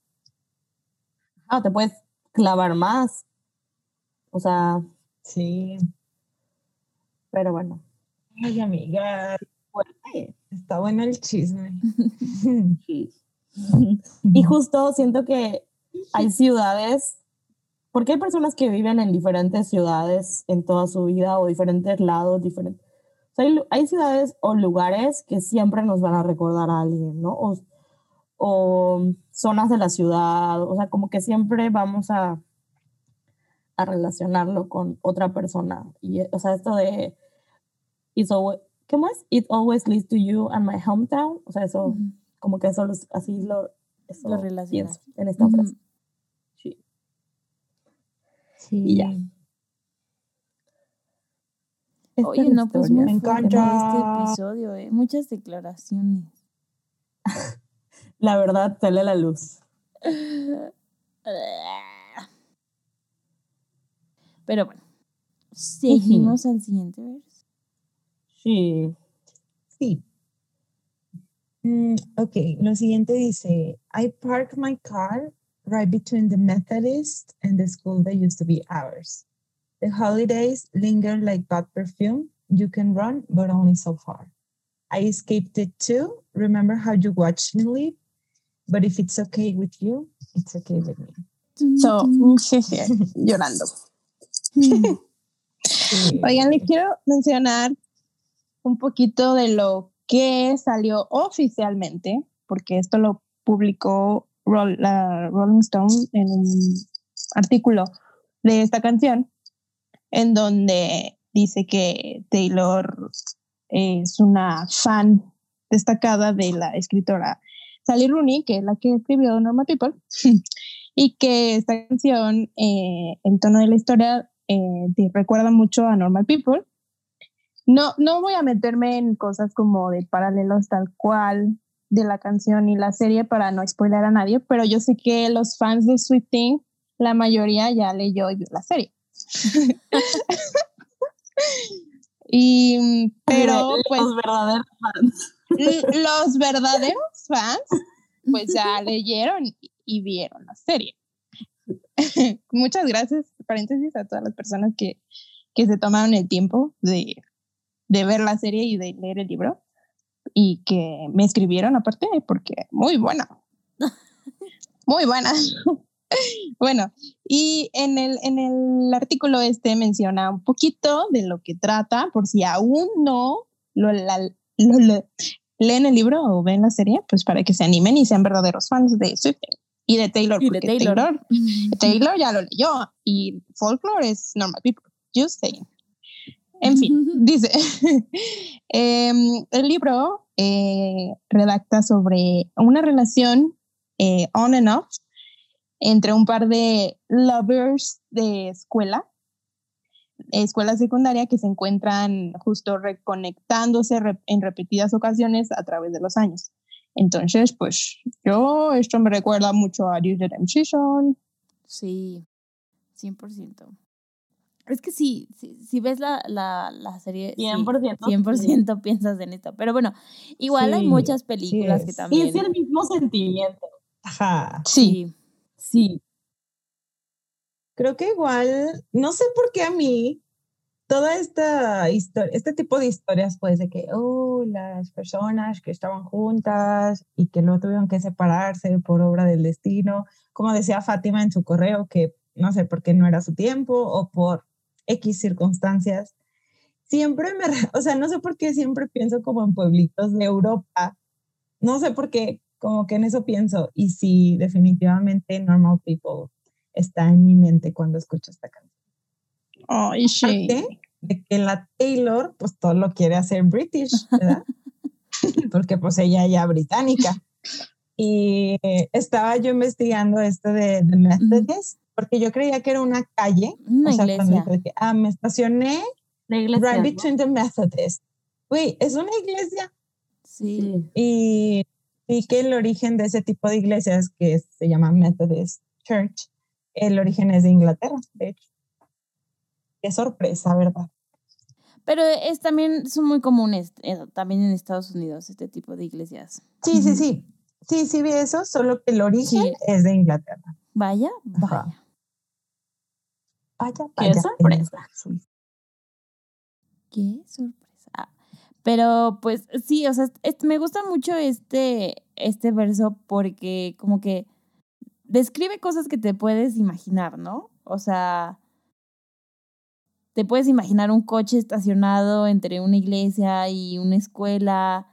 ah, te puedes clavar más. O sea, Sí. pero bueno. Ay, amiga, está bueno el chisme. Y justo siento que hay ciudades, porque hay personas que viven en diferentes ciudades en toda su vida o diferentes lados, diferentes. O sea, hay, hay ciudades o lugares que siempre nos van a recordar a alguien, ¿no? O, o zonas de la ciudad, o sea, como que siempre vamos a, a relacionarlo con otra persona. Y, o sea, esto de, it's always, ¿cómo es? It always leads to you and my hometown. O sea, eso, como que eso, así lo, eso Lo relacionas. en esta frase. Sí. Y ya. Esta Oye, no, pues muy Me encanta. este episodio, ¿eh? Muchas declaraciones. La verdad sale a la luz. Pero bueno, seguimos al siguiente verso. Sí. Sí. Mm, ok, lo siguiente dice, I park my car right between the Methodist and the school that used to be ours. The holidays linger like bad perfume. You can run, but only so far. I escaped it too. Remember how you watched me leave? But if it's okay with you, it's okay with me. So, jeje, llorando. Sí. Oigan, les quiero mencionar un poquito de lo que salió oficialmente, porque esto lo publicó La Rolling Stone en un artículo de esta canción, en donde dice que Taylor es una fan destacada de la escritora Sally Rooney, que es la que escribió Normal People, y que esta canción, eh, el tono de la historia, eh, te recuerda mucho a Normal People, no, no voy a meterme en cosas como de paralelos tal cual de la canción y la serie para no spoiler a nadie, pero yo sé que los fans de Sweet Thing, la mayoría ya leyó y vio la serie. y, pero pues los verdaderos fans. los verdaderos fans pues ya leyeron y vieron la serie. Muchas gracias, paréntesis, a todas las personas que, que se tomaron el tiempo de, de ver la serie y de leer el libro y que me escribieron aparte porque muy buena. Muy buena. bueno, y en el, en el artículo este menciona un poquito de lo que trata, por si aún no lo, leen el libro o ven la serie, pues para que se animen y sean verdaderos fans de Swift y de Taylor, Y de Taylor. Taylor, Taylor ya lo leyó y folklore es normal people, just saying. En fin, dice, em, el libro eh, redacta sobre una relación eh, on and off entre un par de lovers de escuela, escuela secundaria que se encuentran justo reconectándose re- en repetidas ocasiones a través de los años. Entonces, pues yo, esto me recuerda mucho a Due Redemption. Sí, 100%. Es que sí, si ves la, la, la serie, sí, 100%. 100% piensas en esto. Pero bueno, igual hay muchas sí películas que es. Y también. es el mismo sentimiento. Ajá. Sí, Sí. Creo que igual, no sé por qué a mí, toda esta historia, este tipo de historias, pues de que, oh, las personas que estaban juntas y que luego tuvieron que separarse por obra del destino, como decía Fátima en su correo, que no sé por qué no era su tiempo o por X circunstancias, siempre me, o sea, no sé por qué siempre pienso como en pueblitos de Europa, no sé por qué, como que en eso pienso, y sí, definitivamente Normal People está en mi mente cuando escucho esta canción. Ay, sí. Aparte de que la Taylor, pues todo lo quiere hacer British, ¿verdad? Porque pues ella ya británica. Y estaba yo investigando esto de, de Methodist, porque yo creía que era una calle. Una o sea, cuando iglesia. dije, ah, me estacioné La iglesia. right ¿no? between the Methodists. Güey, es una iglesia. Sí. Y vi que el origen de ese tipo de iglesias, que se llama Methodist Church, el origen es de Inglaterra, de hecho. Qué sorpresa, ¿verdad? Pero es también, son muy comunes eh, también en Estados Unidos este tipo de iglesias. Sí, sí, sí. Sí, sí vi eso, solo que el origen Sí. es de Inglaterra. Vaya, Ajá. Vaya. Vaya, Qué sorpresa. Qué sorpresa. Pero pues sí, o sea, es- me gusta mucho este, este verso porque como que describe cosas que te puedes imaginar, ¿no? O sea, te puedes imaginar un coche estacionado entre una iglesia y una escuela.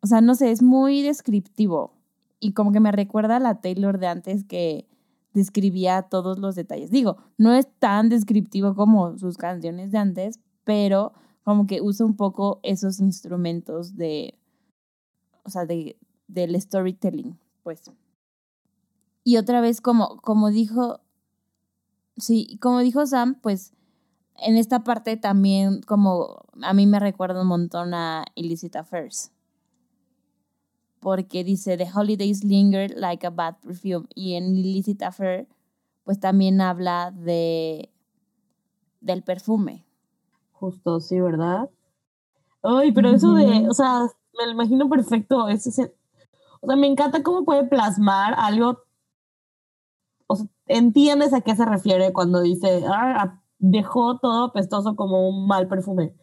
O sea, no sé, es muy descriptivo. Y como que me recuerda a la Taylor de antes que describía todos los detalles. Digo, no es tan descriptivo como sus canciones de antes, pero como que usa un poco esos instrumentos de, o sea, de, del storytelling, pues. Y otra vez, como, como dijo, sí, como dijo Sam, pues en esta parte también como a mí me recuerda un montón a Illicit Affairs. Porque dice, The holidays linger like a bad perfume. Y en Illicit Affair, pues también habla de del perfume. Justo, sí, ¿verdad? Ay, pero eso de, o sea, me lo imagino perfecto. Ese, ese- o sea, me encanta cómo puede plasmar algo. O sea, entiendes a qué se refiere cuando dice, "Ah, dejó todo apestoso como un mal perfume.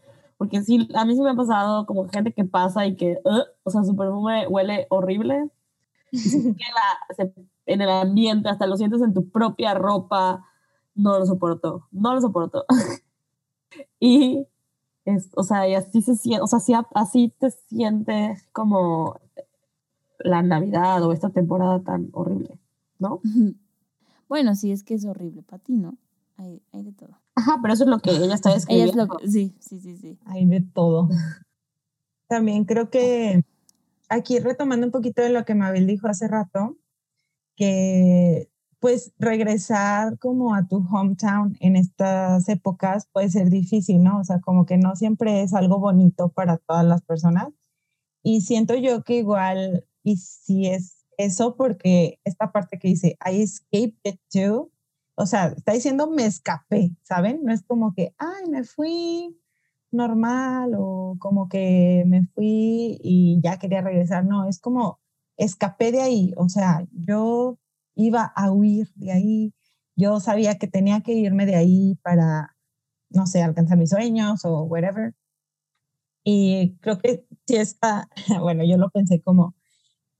Porque sí, a mí sí me ha pasado como gente que pasa y que, "Ugh", o sea, su perfume huele horrible. Y se queda se- en el ambiente, hasta lo sientes en tu propia ropa. No lo soporto, no lo soporto. Y, es, o sea, y así se siente, o sea, así, así te sientes como la Navidad o esta temporada tan horrible, ¿no? Bueno, sí, es que es horrible para ti, ¿no? Hay, hay de todo. Ajá, pero eso es lo que ella está Ella describiendo. es lo que, sí, sí, sí, sí. Hay de todo. También creo que aquí retomando un poquito de lo que Mabel dijo hace rato, que pues regresar como a tu hometown en estas épocas puede ser difícil, ¿no? O sea, como que no siempre es algo bonito para todas las personas. Y siento yo que igual, y si es eso, porque esta parte que dice, I escaped too, o sea, está diciendo me escapé, ¿saben? No es como que, ay, me fui normal o como que me fui y ya quería regresar. No, es como escapé de ahí. O sea, yo iba a huir de ahí. Yo sabía que tenía que irme de ahí para, no sé, alcanzar mis sueños o whatever. Y creo que si está, bueno, yo lo pensé como,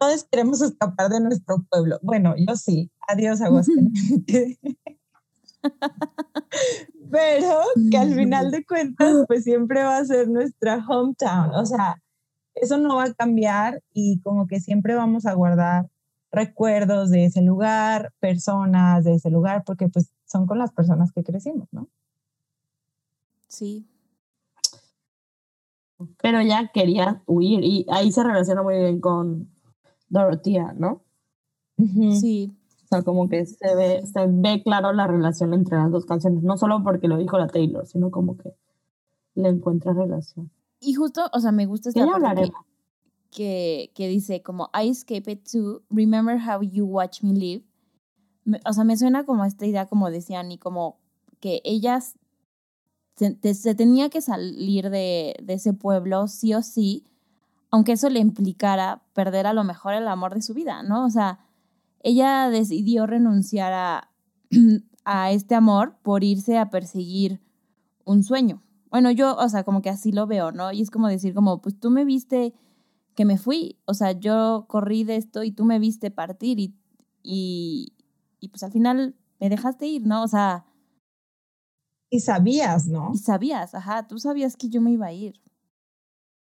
todos queremos escapar de nuestro pueblo. Bueno, yo sí. Adiós, Aguascalientes. Pero que al final de cuentas, pues siempre va a ser nuestra hometown. O sea, eso no va a cambiar y como que siempre vamos a guardar recuerdos de ese lugar, personas de ese lugar, porque pues son con las personas que crecimos, ¿no? Sí. Pero ya quería huir y ahí se relaciona muy bien con Dorothea, ¿no? Sí. O sea, como que se ve, se ve claro la relación entre las dos canciones, no solo porque lo dijo la Taylor, sino como que le encuentra relación. Y justo, o sea, me gusta esta parte que, que, dice como I escaped to remember how you watch me live. O sea, me suena como esta idea, como decían, y como que ellas se, se tenía que salir de, de ese pueblo sí o sí, aunque eso le implicara perder a lo mejor el amor de su vida, ¿no? O sea, ella decidió renunciar a, a este amor por irse a perseguir un sueño. Bueno, yo, o sea, como que así lo veo, ¿no? Y es como decir, como, pues tú me viste que me fui, o sea, yo corrí de esto y tú me viste partir y, y, y pues al final me dejaste ir, ¿no? O sea, Y sabías, ¿no? y sabías, ajá, tú sabías que yo me iba a ir.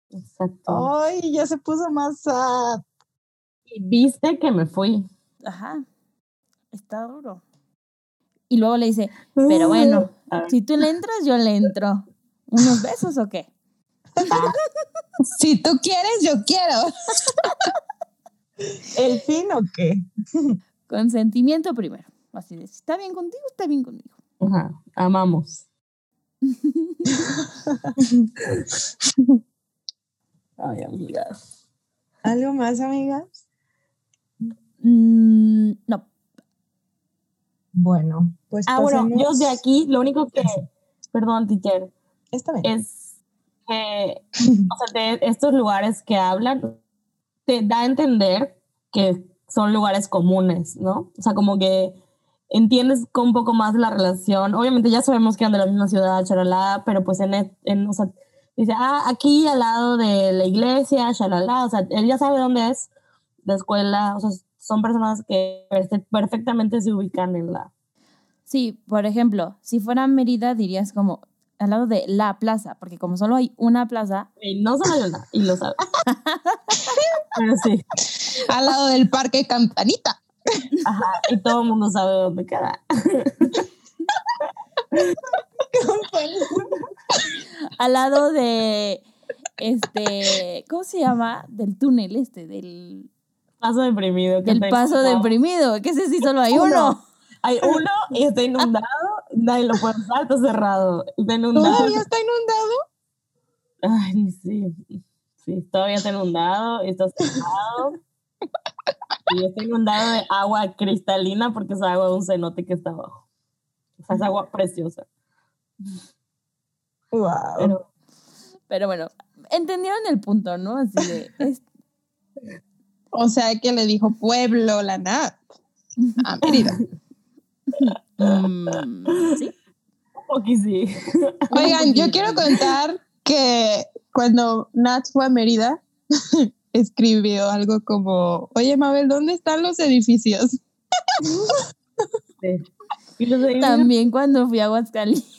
Exacto. Ay, ya se puso más sad. Y viste que me fui. Ajá, está duro. Y luego le dice, pero bueno, A ver. si tú le entras, yo le entro. ¿Unos besos o qué? Si tú quieres, yo quiero. ¿El fin o qué? Consentimiento primero. Así de, si está bien contigo, está bien conmigo. Ajá, amamos. Ay, amigas. ¿Algo más, amigas? Mm, no, Bueno, pues Ah, bueno, yo de aquí lo único que, perdón, teacher, Está bien. es que, o sea, de estos lugares que hablan, te da a entender que son lugares comunes, ¿no? O sea, como que entiendes un poco más la relación. Obviamente ya sabemos que eran de la misma ciudad, charalá, pero pues en, e- en o sea, dice, ah, aquí al lado de la iglesia, charalá, o sea, él ya sabe dónde es la escuela, o sea, son personas que perfe- perfectamente se ubican en la... Sí, por ejemplo, si fuera Mérida dirías como al lado de la plaza, porque como solo hay una plaza, Y no solo hay una, y lo sabe. pero sí. Al lado del parque Campanita. Ajá, y todo el mundo sabe dónde queda. al lado de este, ¿cómo se llama? Del túnel este, del, Paso deprimido. que del paso deprimido, que ese sí solo hay uno. Hay uno y está inundado, nadie lo puede usar, está cerrado. Está inundado. ¿Todavía está inundado? Ay, sí. Sí, todavía está inundado, y está cerrado. Y está inundado de agua cristalina porque es agua de un cenote que está abajo. O sea, es agua preciosa. Wow. Pero Pero bueno, entendieron el punto, ¿no? Así de, es- O sea que le dijo pueblo la Nat. A Mérida. mm, sí. sí. Oigan, yo quiero contar que cuando Nat fue a Mérida, escribió algo como, oye Mabel, ¿dónde están los edificios? Sí. Y los También cuando fui a Aguascalientes.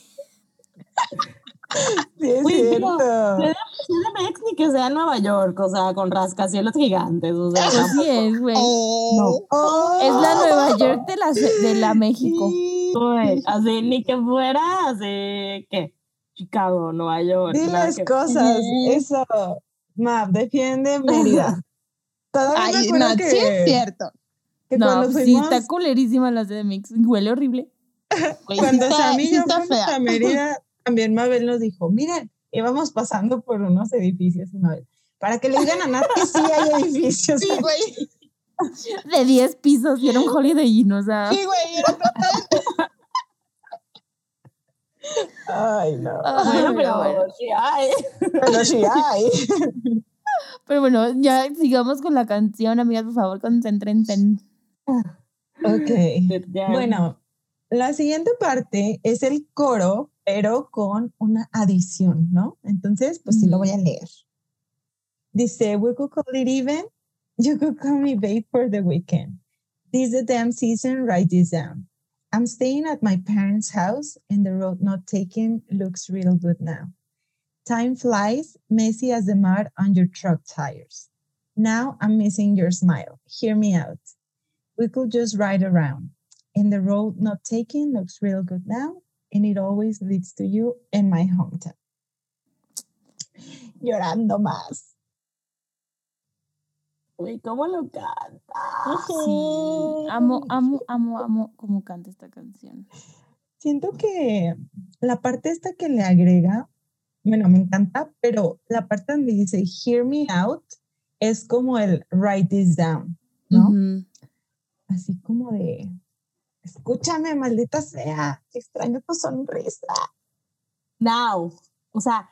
Sí, es Uy, cierto. CDMX ni que sea en Nueva York, o sea, con rascacielos gigantes, o sea, Pues sí es, güey. Oh. Oh, Es la Nueva York de la, de la México. sí. güey, así ni que fuera así, ¿qué? Chicago, Nueva York. Diles que- cosas. Ujú. Eso. Map, defiende Mérida. Todavía Ay, Nat, que sí es cierto. Que No, cuando pues sí, fuimos, está culerísima la CDMX. Huele horrible. Sí cuando está- Sam y sí yo está fuimos fea. a Mérida, también Mabel nos dijo, miren, íbamos pasando por unos edificios Mabel, para que le digan a Nat que sí hay edificios. Sí, güey. De 10 pisos y era un Holiday Inn, o sea. Sí, güey. era Ay, no. Ay, Bueno, pero bueno. sí hay. Pero sí hay. Pero bueno, ya sigamos con la canción, amigas, por favor, concéntrense en... Ok. Bueno, la siguiente parte es el coro, pero con una adición, ¿no? Entonces, pues sí lo voy a leer. Dice, we could call it even. You could call me babe for the weekend. This is the damn season, write this down. I'm staying at my parents' house and the road not taken looks real good now. Time flies, messy as the mud on your truck tires. Now I'm missing your smile. Hear me out. We could just ride around. And the road not taken looks real good now, and it always leads to you in my hometown. Llorando más. Uy, ¿cómo lo canta? Sí, amo, amo, amo, amo cómo canta esta canción. Siento que la parte esta que le agrega, bueno, me encanta, pero la parte donde dice hear me out es como el write this down, ¿no? Así como de escúchame, maldita sea, extraño tu sonrisa. Now. O sea,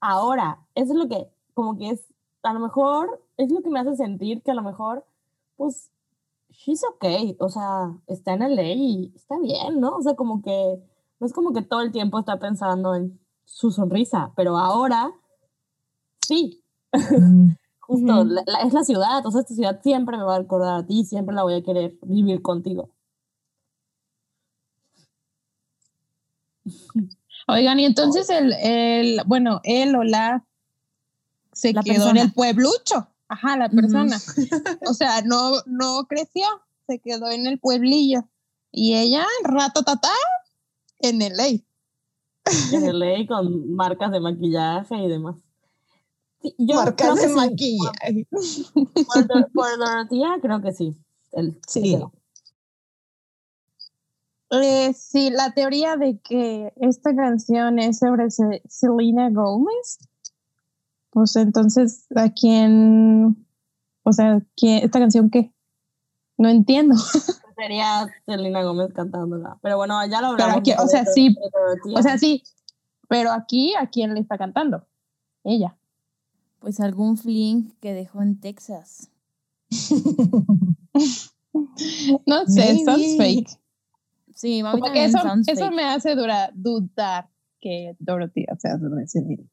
ahora. Eso es lo que, como que es, a lo mejor, es lo que me hace sentir que a lo mejor, pues, she's okay. O sea, está en LA y está bien, ¿no? O sea, como que, no es como que todo el tiempo está pensando en su sonrisa, pero ahora, sí. Justo, la- la- es la ciudad, o sea, esta ciudad siempre me va a recordar a ti, siempre la voy a querer vivir contigo. Oigan, y entonces el, el, bueno, él o la se La quedó en el pueblucho. Ajá, la persona. O sea, no, no creció, se quedó en el pueblillo. Y ella, rato tatá, en el ley. En LA con marcas de maquillaje y demás. Sí, yo Marcas creo que de sí, maquillaje. Por, por Dorotea, creo que sí. El, Sí. Eh, sí, la teoría de que esta canción es sobre Selena Gomez. Pues entonces, ¿a quién? O sea, ¿quién, ¿esta canción qué? No entiendo. Sería Selena Gómez cantándola. Pero bueno, ya lo hablamos. aquí, o sea, sí. O sea, sí, pero aquí, ¿a quién le está cantando? Ella. Pues algún fling que dejó en Texas. No sé, sounds Maybe. fake. Sí, a mí Como que eso, eso me hace dura- dudar que Dorothy sea sobre Selena.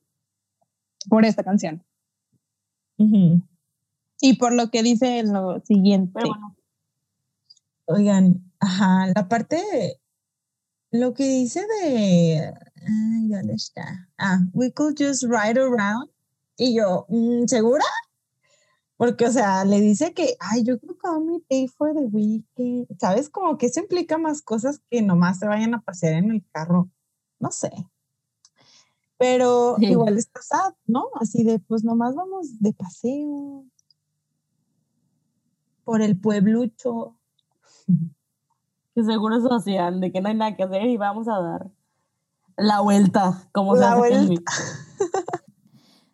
Por esta canción. Ujú. Y por lo que dice en lo siguiente. Pero bueno, Oigan, ajá, la parte, lo que dice de, ay, ¿dónde está? Ah, we could just ride around. Y yo, mm, ¿segura? Porque, o sea, le dice que, ay, yo creo que call me pay for the weekend. ¿Sabes? Como que eso implica más cosas que nomás se vayan a pasear en el carro. No sé. Pero Sí. igual está sad, ¿no? Así de, pues nomás vamos de paseo por el pueblucho. que seguro eso hacían, de que no hay nada que hacer y vamos a dar la vuelta, como se La hace vuelta.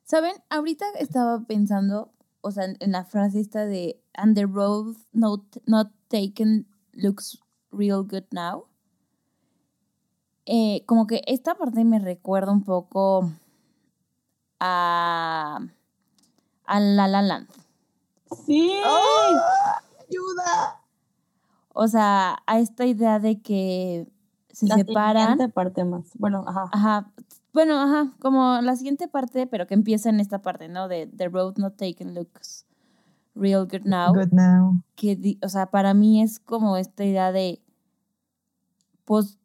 ¿Saben? Ahorita estaba pensando, o sea, en, en la frase esta de And the road not, not taken looks real good now. Eh, como que esta parte me recuerda un poco a, a La La Land. Sí. ¡Ah! ¡Ayuda! O sea, a esta idea de que se la separan. parte más. Bueno, ajá. Ajá. Bueno, ajá, como la siguiente parte, pero que empieza en esta parte, ¿no? De The Road Not Taken Looks Real Good Now. Good now. Que, o sea, para mí es como esta idea de, pues,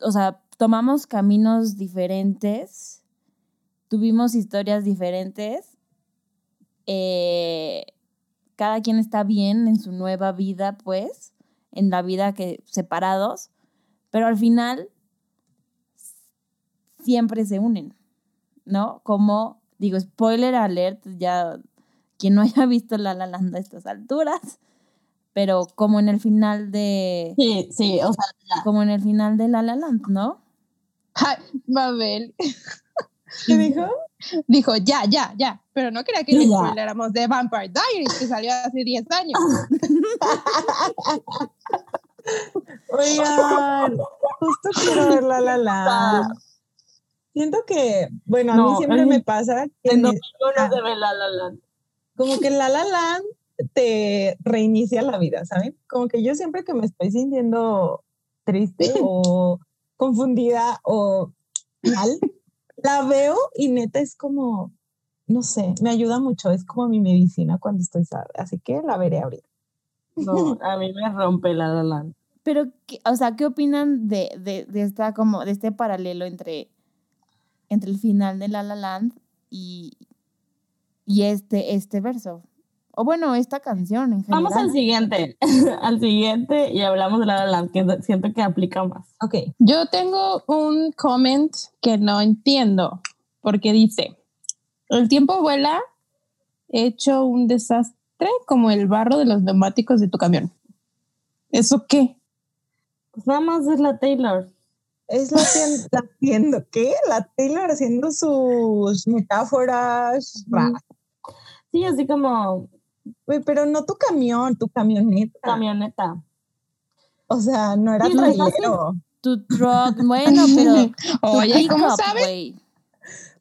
o sea, tomamos caminos diferentes, tuvimos historias diferentes, eh, cada quien está bien en su nueva vida, pues, en la vida que separados, pero al final siempre se unen, ¿no? Como, digo, spoiler alert, ya quien no haya visto La La Land a estas alturas, pero como en el final de, Sí, sí, o sea, ya. como en el final de La La Land, ¿no? Ay, Mabel ¿Qué dijo? dijo, ya, ya, ya. Pero no quería que le ya. spoileramos de Vampire Diaries, que salió hace 10 años. Oigan, justo quiero ver La La Land. Siento que, bueno, a mí No, siempre en- me pasa que En me- no ah. se ve La La Land. como que La La Land te reinicia la vida, ¿saben? Como que yo siempre que me estoy sintiendo triste o confundida o mal, la veo y neta es como, no sé, me ayuda mucho, es como mi medicina cuando estoy sad, así que la veré ahorita. No, a mí me rompe La La Land. Pero, ¿qué- o sea, ¿qué opinan de, de, de esta, como, de este paralelo entre, entre el final de La La Land y, y este, este verso? O bueno, esta canción en general. Vamos al siguiente, al siguiente y hablamos de La La Land, que siento que aplica más. Ok, Yo tengo un comment que no entiendo, porque dice, el tiempo vuela hecho un desastre como el barro de los neumáticos de tu camión. ¿Eso qué? Pues nada más es la Taylor. Es la tienda, la tienda, ¿qué? La Taylor haciendo sus metáforas raras. Sí, así como pero no tu camión, tu camioneta. camioneta. O sea, no era Sí, trailero. Tu truck, bueno, pero. Oye, ¿cómo sabes?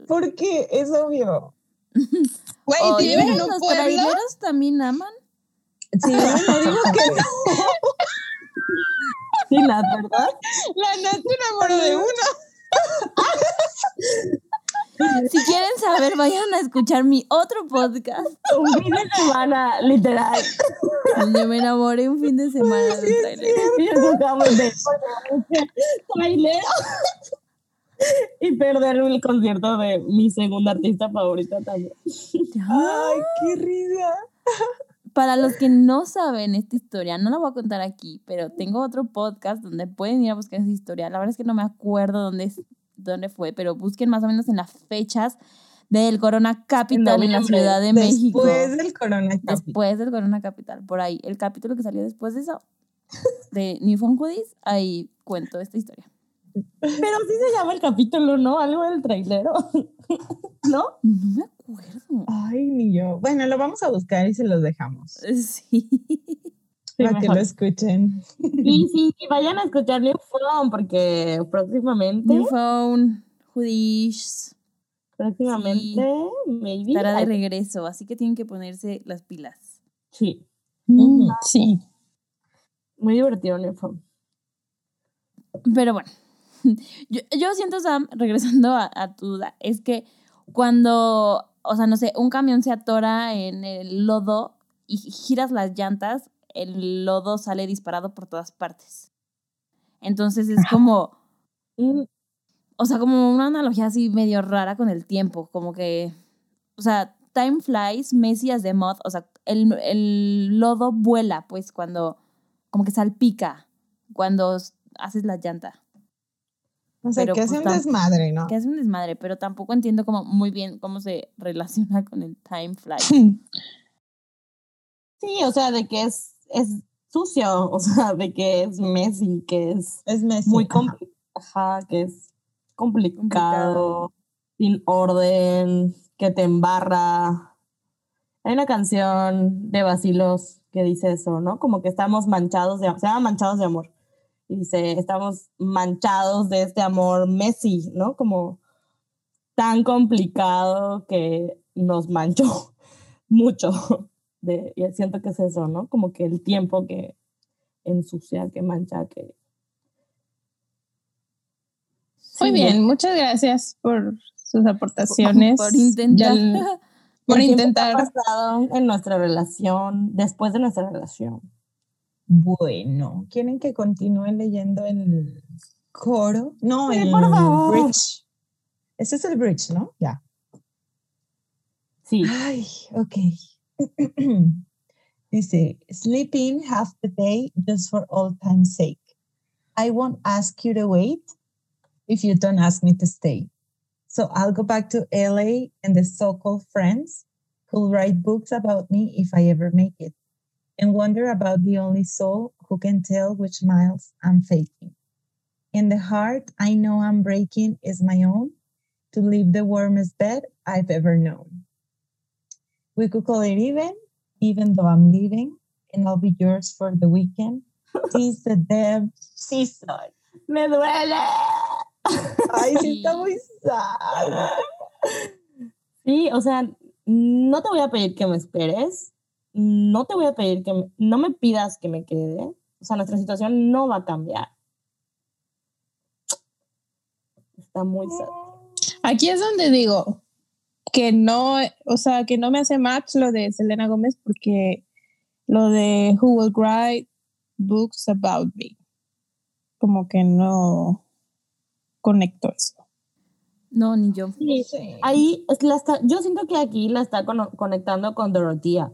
Porque es obvio. Güey, si viven en un los pueblo, traileros también aman. Sí, no digo que no. Sí, la verdad. la Nat se enamoró de uno. Si quieren saber, vayan a escuchar mi otro podcast Un fin de semana, literal. donde me enamoré un fin de semana de trailero. Y escuchamos de trailero. Y perder el concierto de mi segunda artista favorita también. Ay, qué risa. Para los que no saben esta historia, no la voy a contar aquí, pero tengo otro podcast donde pueden ir a buscar esa historia. La verdad es que no me acuerdo dónde, dónde fue, pero busquen más o menos en las fechas del Corona Capital en, la Ciudad de México. Después del Corona Capital. Después del Corona Capital, por ahí. El capítulo que salió después de eso, de New Phone Hoodies, ahí cuento esta historia. Pero sí se llama el capítulo, ¿no? Algo del trailero. ¿No? No me acuerdo. Ay, ni yo. Bueno, lo vamos a buscar y se los dejamos. Sí. para que mejor. lo escuchen. Y sí, vayan a escuchar New Phone porque próximamente, New Phone Hoodies próximamente, maybe. estará de regreso, así que tienen que ponerse las pilas. Sí, Mm, sí. muy divertido New Phone. Pero bueno, yo, yo siento, Sam, regresando a, a tu duda, es que cuando, o sea, no sé, un camión se atora en el lodo y giras las llantas, el lodo sale disparado por todas partes. Entonces es como, Mm, o sea, como una analogía así medio rara con el tiempo, como que, o sea, time flies, Messi as the moth, o sea, el, el lodo vuela, pues, cuando, como que salpica, cuando haces la llanta. O sea, Pero, que pues, hace un desmadre, ¿no? Que hace un desmadre, pero tampoco entiendo como muy bien cómo se relaciona con el time fly. Sí, o sea, de que es, es sucio, o sea, de que es messy, que es Es Messi. muy ajá. complicado, que es complicado, sin orden, que te embarra. Hay una canción de Basilos que dice eso, ¿no? Como que estamos manchados de, se llama Manchados de Amor. Y dice, estamos manchados de este amor Messi, ¿no? Como tan complicado que nos manchó mucho. De, y siento que es eso, ¿no? Como que el tiempo que ensucia, que mancha, que Muy bien, muchas gracias por sus aportaciones. Por intentar. Ya- por el que ha intentar. pasado en nuestra relación, después de nuestra relación. Bueno, ¿quieren que continúe leyendo el coro? No, Sí, el por favor. bridge. Ese es el bridge, ¿no? Ya. Sí. Ay, ok. Dice, sleeping half the day just for old time's sake. I won't ask you to wait if you don't ask me to stay. So I'll go back to LA and the so-called friends who'll write books about me if I ever make it. And wonder about the only soul who can tell which miles I'm faking. And the heart I know I'm breaking is my own to leave the warmest bed I've ever known. We could call it even, even though I'm leaving, and I'll be yours for the weekend. Tis the damn season. Me duele. Ay, sí, está muy sad. Sí, o sea, no te voy a pedir que me esperes. No te voy a pedir que me- no me pidas que me quede. O sea, nuestra situación no va a cambiar. Está muy sad. Aquí es donde digo que no, o sea, que no me hace match lo de Selena Gómez porque lo de Who Will Write Books About Me. Como que no conecto eso. No, ni yo. Sí, Sí. ahí la está, yo siento que aquí la está conectando con Dorothea.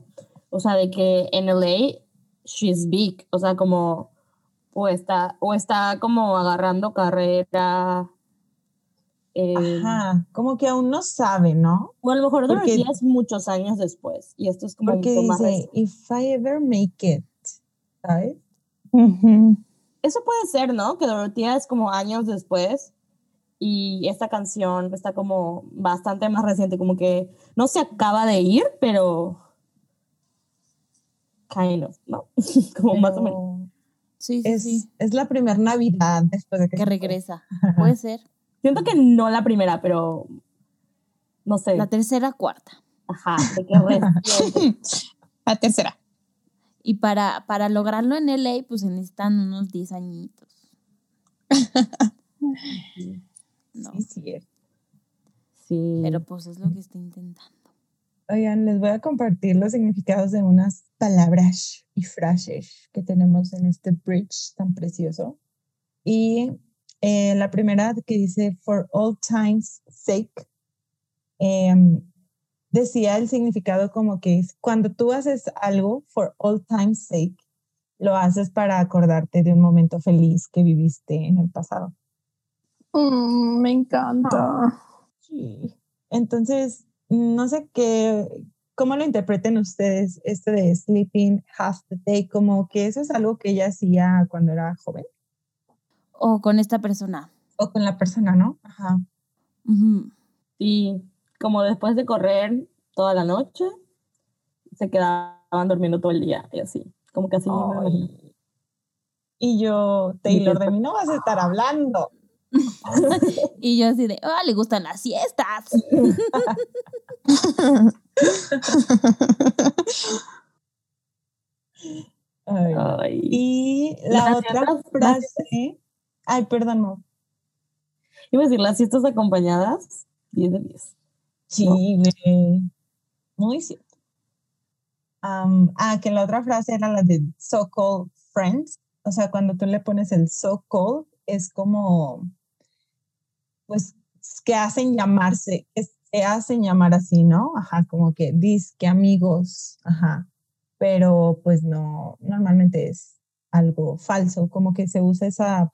O sea, de que en LA she's big, o sea, como o está o está como agarrando carrera eh, Ajá, como que aún no sabe, ¿no? o a lo mejor Porque- Dorothea es muchos años después y esto es como Porque dice, if I ever make it, ¿sabes? Eso puede ser, ¿no? Que Dorothea es como años después y esta canción está como bastante más reciente, como que no se acaba de ir, pero kind of, ¿no? como más o menos. Sí, sí, Es, sí. es la primera Navidad después de que, regresa. Puede ser. Siento que no la primera, pero no sé. La tercera, cuarta. Ajá, de reciente. La tercera. Y para, para lograrlo en LA, pues se necesitan unos 10 añitos. No, Sí, cierto. Sí. pero pues es lo que está intentando. Oigan, les voy a compartir los significados de unas palabras y frases que tenemos en este bridge tan precioso. Y eh, la primera que dice, for all time's sake, em, decía el significado como que es cuando tú haces algo for all time's sake, lo haces para acordarte de un momento feliz que viviste en el pasado. Mm, me encanta. Sí. Entonces, no sé qué, cómo lo interpreten ustedes, este de sleeping half the day, como que eso es algo que ella hacía cuando era joven O con esta persona. o con la persona, ¿no? Ajá. Ujú. Sí, como después de correr toda la noche, se quedaban durmiendo todo el día y así. Como que así me imagino. Y yo, Taylor, de mí no vas a estar hablando. Y yo así de, ah, le gustan las siestas. Ay. Ay. Y la otra siestas- frase, ay, perdón, no. Iba a decir, las fiestas acompañadas, 10 de 10. Sí, güey. Muy cierto. Ah, que la otra frase era la de so-called friends. O sea, cuando tú le pones el so-called, es como, pues, que hacen llamarse, que se hacen llamar así, ¿no? Ajá, como que que amigos, ajá. Pero pues no, normalmente es algo falso, como que se usa esa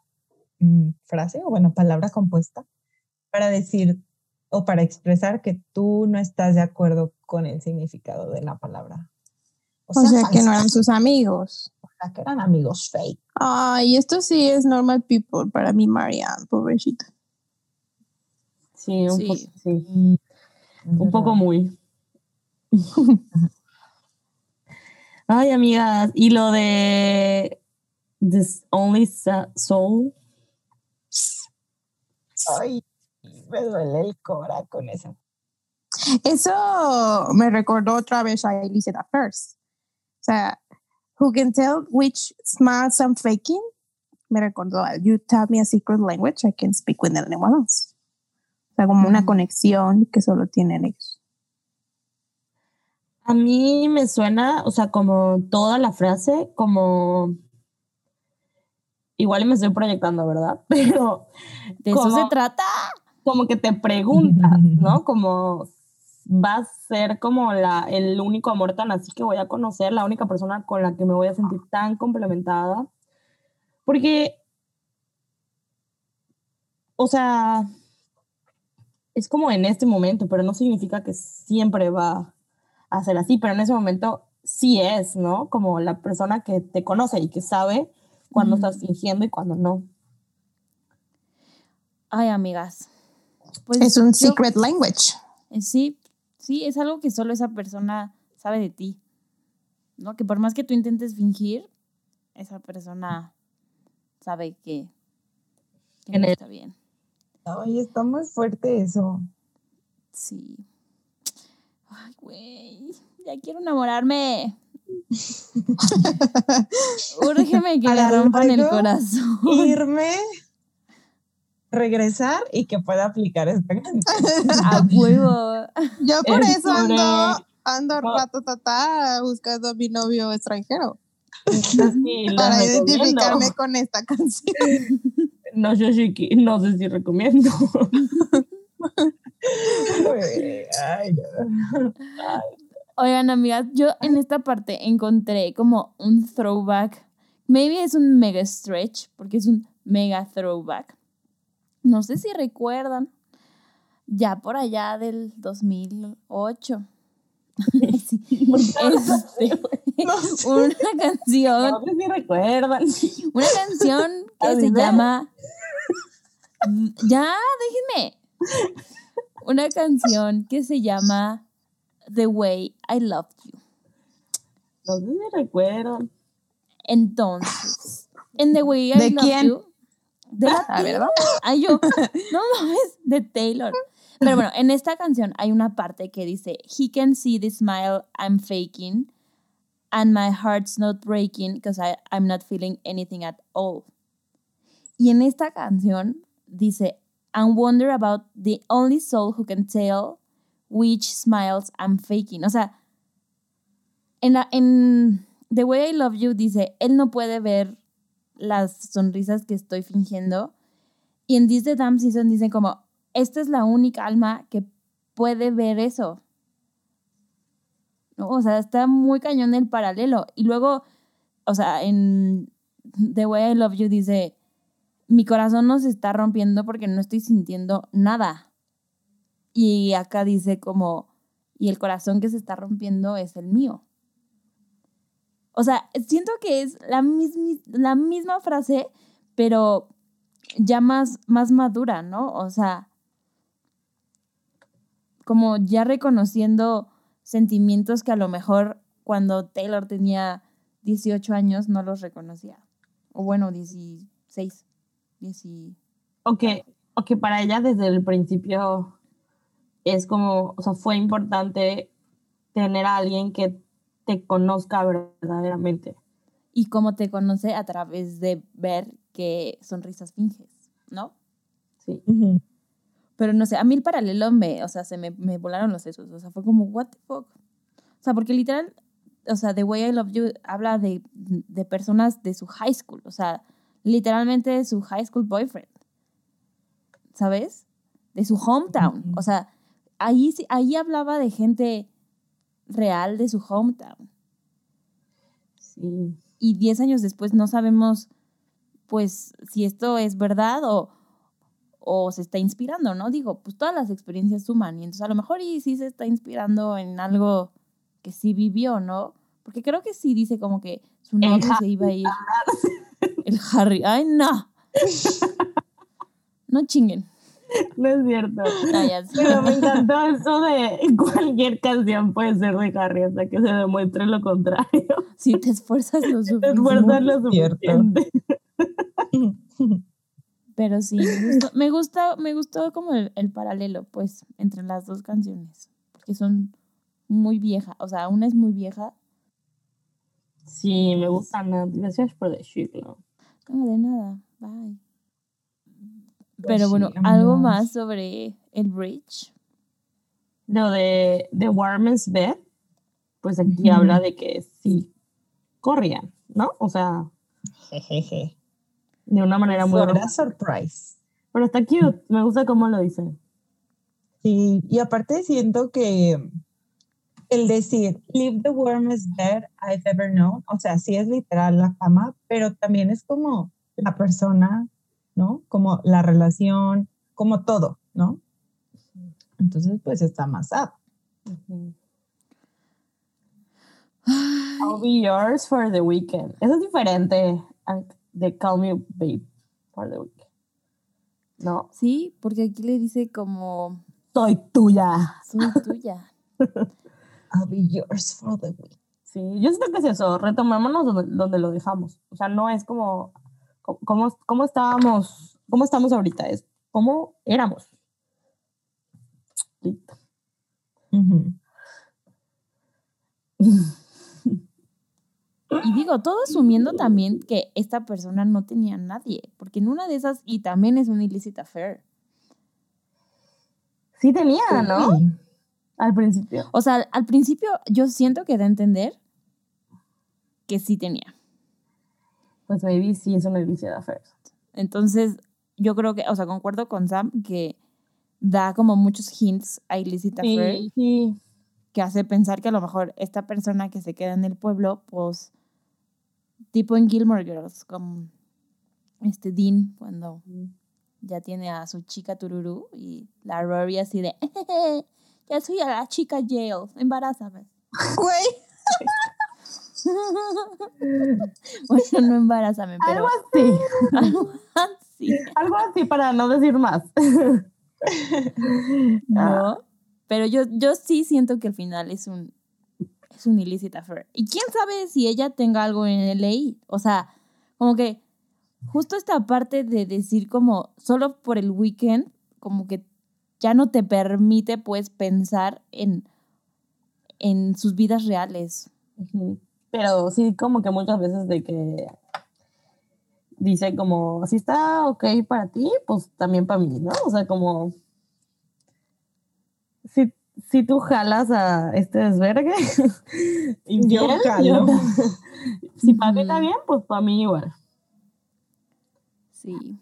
mm, frase o bueno, palabra compuesta para decir o para expresar que tú no estás de acuerdo con el significado de la palabra. O sea que no eran sus amigos. o sea, que eran amigos fake. Ay, esto sí es normal people para mí, Marianne, pobrecita. Sí, un, Sí. po- sí, un poco muy. Ay, amigas, y lo de This Only Soul. Ay, me duele el cora con eso. Eso me recordó otra vez a Elise at First. O sea, who can tell which smiles I'm faking? Me recordó a You tell me a secret language, I can speak with anyone else. Sea, como una conexión que solo tienen ellos. A mí me suena, o sea, como toda la frase, como. Igual me estoy proyectando, ¿verdad? Pero De eso se trata. como que te preguntas, ¿no? Como va a ser como la, el único amor tan así que voy a conocer, la única persona con la que me voy a sentir tan complementada. Porque, o sea, es como en este momento, pero no significa que siempre va a ser así, pero en ese momento sí es, ¿no? Como la persona que te conoce y que sabe cuando Ujú. estás fingiendo y cuando no. Ay, amigas. Pues Es un yo- secret language. eh, Sí, sí, es algo que solo esa persona sabe de ti. ¿No? Que por más que tú intentes fingir, esa persona sabe que, que no está bien. Ay, está muy fuerte eso. Sí. Ay, güey. Ya quiero enamorarme. Úrgeme que le rompan el corazón. Irme, regresar y que pueda aplicar esta canción. A huevo. Yo por Es eso ando, ando No. ratatata buscando a mi novio extranjero. Sí, para identificarme con esta canción. No qui- no sé si recomiendo. Oigan, amigas, yo en esta parte encontré como un throwback. Maybe es un mega stretch, porque es un mega throwback. No sé si recuerdan, ya por allá del 2008. Sí, este, No sé. una canción No si recuerdan. Una canción que se llama. Ya, déjenme. Una canción que se llama The Way I Loved You. No sé si recuerdan. Entonces, en The Way I ¿De Loved quién? You. De la Ah, ¿verdad? Ay, yo. No mames, de Taylor. Pero bueno, en esta canción hay una parte que dice: He can see the smile I'm faking, and my heart's not breaking because I'm not feeling anything at all. Y en esta canción dice: And wonder about the only soul who can tell which smiles I'm faking. O sea, en, la, en The Way I Love You dice: Él no puede ver las sonrisas que estoy fingiendo. Y en This the Damn Season dicen como, esta es la única alma que puede ver eso. O sea, está muy cañón el paralelo. Y luego, o sea, en The Way I Love You dice, mi corazón no se está rompiendo porque no estoy sintiendo nada. Y acá dice como, y el corazón que se está rompiendo es el mío. O sea, siento que es la, mismi- la misma frase, pero ya más, más madura, ¿no? O sea, como ya reconociendo sentimientos que a lo mejor cuando Taylor tenía 18 años no los reconocía. O bueno, 16. 10 O que, o que para ella desde el principio es como, o sea, fue importante tener a alguien que te conozca verdaderamente. Y cómo te conoce a través de ver qué sonrisas finges, ¿no? Sí. Pero no sé, a mí el paralelo me, o sea, se me, me volaron los sesos. O sea, fue como, what the fuck. O sea, porque literal, o sea, The Way I Love You habla de, de personas de su high school. O sea, literalmente de su high school boyfriend. ¿Sabes? De su hometown. O sea, ahí, ahí hablaba de gente real de su hometown. Sí. Y 10 años después no sabemos, pues, si esto es verdad o, o se está inspirando, ¿no? Digo, pues todas las experiencias suman y entonces a lo mejor y sí se está inspirando en algo que sí vivió, ¿no? Porque creo que sí dice como que su novio se iba a ir. El Harry. ¡Ay, no! No chinguen. No es cierto. No, ya sé. Pero me encantó eso de cualquier canción puede ser de Harry hasta que se demuestre lo contrario. Si te esfuerzas lo Te suficiente. esfuerzas lo suficiente. Pero sí, me gustó, me gusta, me gustó como el, el paralelo, pues, entre las dos canciones. Porque son muy viejas. O sea, una es muy vieja. Sí, me gusta Nat. Gracias por decirlo. No, de nada. Bye. Pues Pero sí, bueno, algo más sobre el bridge. Lo de The Warmest Bed, pues aquí habla de que sí corrían, ¿no? O sea, Jejeje. De una manera muy... Fuera surprise. Pero está cute, me gusta cómo lo dice. Sí, y aparte siento que el decir live the warmest bed I've ever known, o sea, sí es literal la cama, pero también es como la persona, ¿no? Como la relación, como todo, ¿no? Entonces, pues está más up. Ujú. I'll be yours for the weekend. Eso es diferente de Call Me Babe for the weekend. No, Sí, porque aquí le dice como, soy tuya. soy tuya. I'll be yours for the week. Sí, yo siento que es eso, retomémonos donde, donde lo dejamos. O sea, no es como, co- cómo, cómo estábamos, cómo estamos ahorita, es cómo éramos. Listo. Ujú. Y digo, todo asumiendo también que esta persona no tenía a nadie, porque en una de esas, y también es una illicit affair. Sí tenía, ¿no? Sí. Al principio. O sea, al principio yo siento que da a entender que sí tenía. Pues baby sí es una illicit affair. Entonces, yo creo que, o sea, concuerdo con Sam que da como muchos hints a illicit affair Sí, sí. que hace pensar que a lo mejor esta persona que se queda en el pueblo, pues, tipo en Gilmore Girls, como este Dean, cuando ya tiene a su chica Tururú y la Rory así de, ya soy a la chica jail, embarázame. Güey, bueno, no embarázame, pero Algo así. algo así. Algo así para no decir más. No, pero yo, yo sí siento que al final es un, es un illicit affair. Y quién sabe si ella tenga algo en LA. O sea, como que justo esta parte de decir como solo por el weekend, como que ya no te permite pues pensar en, en sus vidas reales. Pero sí, como que muchas veces de que dice como, si está ok para ti, pues también para mí, ¿no? O sea, como, si, si tú jalas a este desvergue, y Yo bien, jalo. yo- si para mí Ujú. está bien, pues para mí igual. Sí.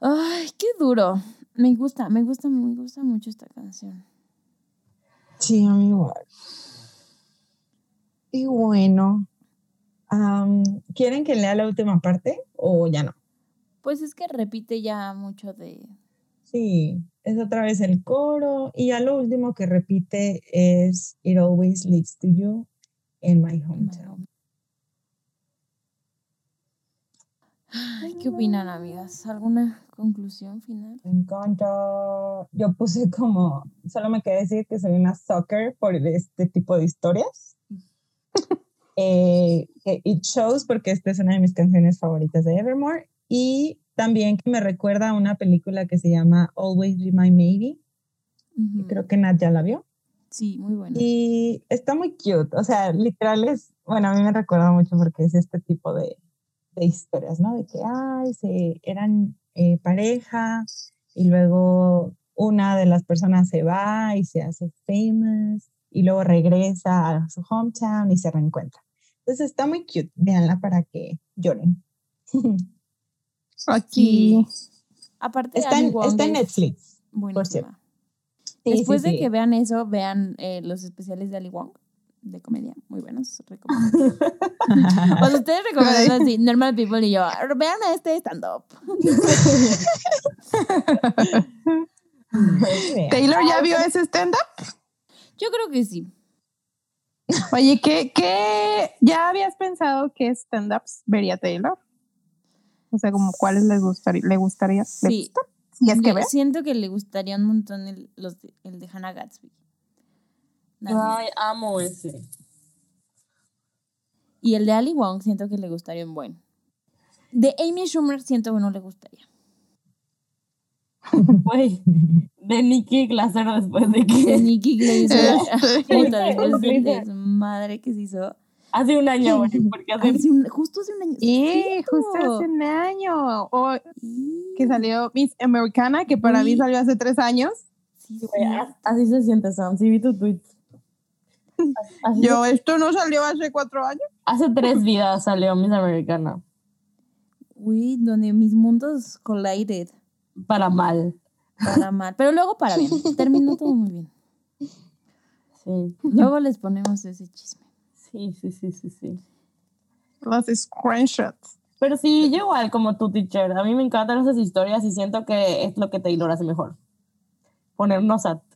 Ay, qué duro. Me gusta, me gusta, me gusta mucho esta canción. Sí, a mí igual. Y bueno, ¿quieren que lea la última parte o ya no? Pues es que repite ya mucho de... Sí, es otra vez el coro y ya lo último que repite es It always leads to you in my hometown. Ay, ¿Qué opinan, amigas? ¿Alguna conclusión final? Me encanta. Yo puse como, solo me queda decir que soy una sucker por este tipo de historias. Eh, It Shows, porque esta es una de mis canciones favoritas de Evermore. Y también que me recuerda a una película que se llama Always Be My Maybe. Creo que Nat ya la vio. Sí, muy buena. Y está muy cute. O sea, literal es, bueno, a mí me recuerda mucho porque es este tipo de, de historias, ¿no? De que, ay, se, eran eh, pareja y luego una de las personas se va y se hace famous y luego regresa a su hometown y se reencuentra. Entonces está muy cute. Véanla para que lloren. aquí. Aparte, está, en, Wong está en Netflix. buenísima. cierto. Sí, Después sí, de sí. que vean eso, vean eh, los especiales de Ali Wong de comedia, muy buenos. recomiendo. Pues ustedes recomiendan así, Normal People y yo, vean a este stand-up. Taylor ya vio ese stand-up. Yo creo que sí. Oye, ¿qué, qué ya habías pensado qué stand-ups vería Taylor? O sea, como cuáles le gustaría, le gustaría, le Sí. gusta? Si es que ve. siento que le gustaría un montón el, los de, el de Hannah Gatsby. Nada. Ay, amo ese. Y el de Ali Wong siento que le gustaría un buen. De Amy Schumer siento que no le gustaría. Güey, de Nikki Glaser después de De que Nikki Glaser. Este, puta, después de Glaser. madre que se hizo. Hace un año, güey, porque hace Hace un- justo hace un año. Cierto. justo hace un año. O que salió Miss Americana, que para mí salió hace tres años. Sí, Güey, sí. así se siente Sam, sí vi tu tweet. Así Yo, esto no salió hace cuatro años. hace tres vidas salió Miss Americana. Uy, donde mis mundos collided. Para mal. Para mal. Pero luego para bien. Terminó todo muy bien. Sí, Luego les ponemos ese chisme. Sí, sí, sí, sí, sí. Los screenshots. Pero sí, yo igual como tu teacher. A mí me encantan esas historias y siento que es lo que Taylor hace mejor. Ponernos a...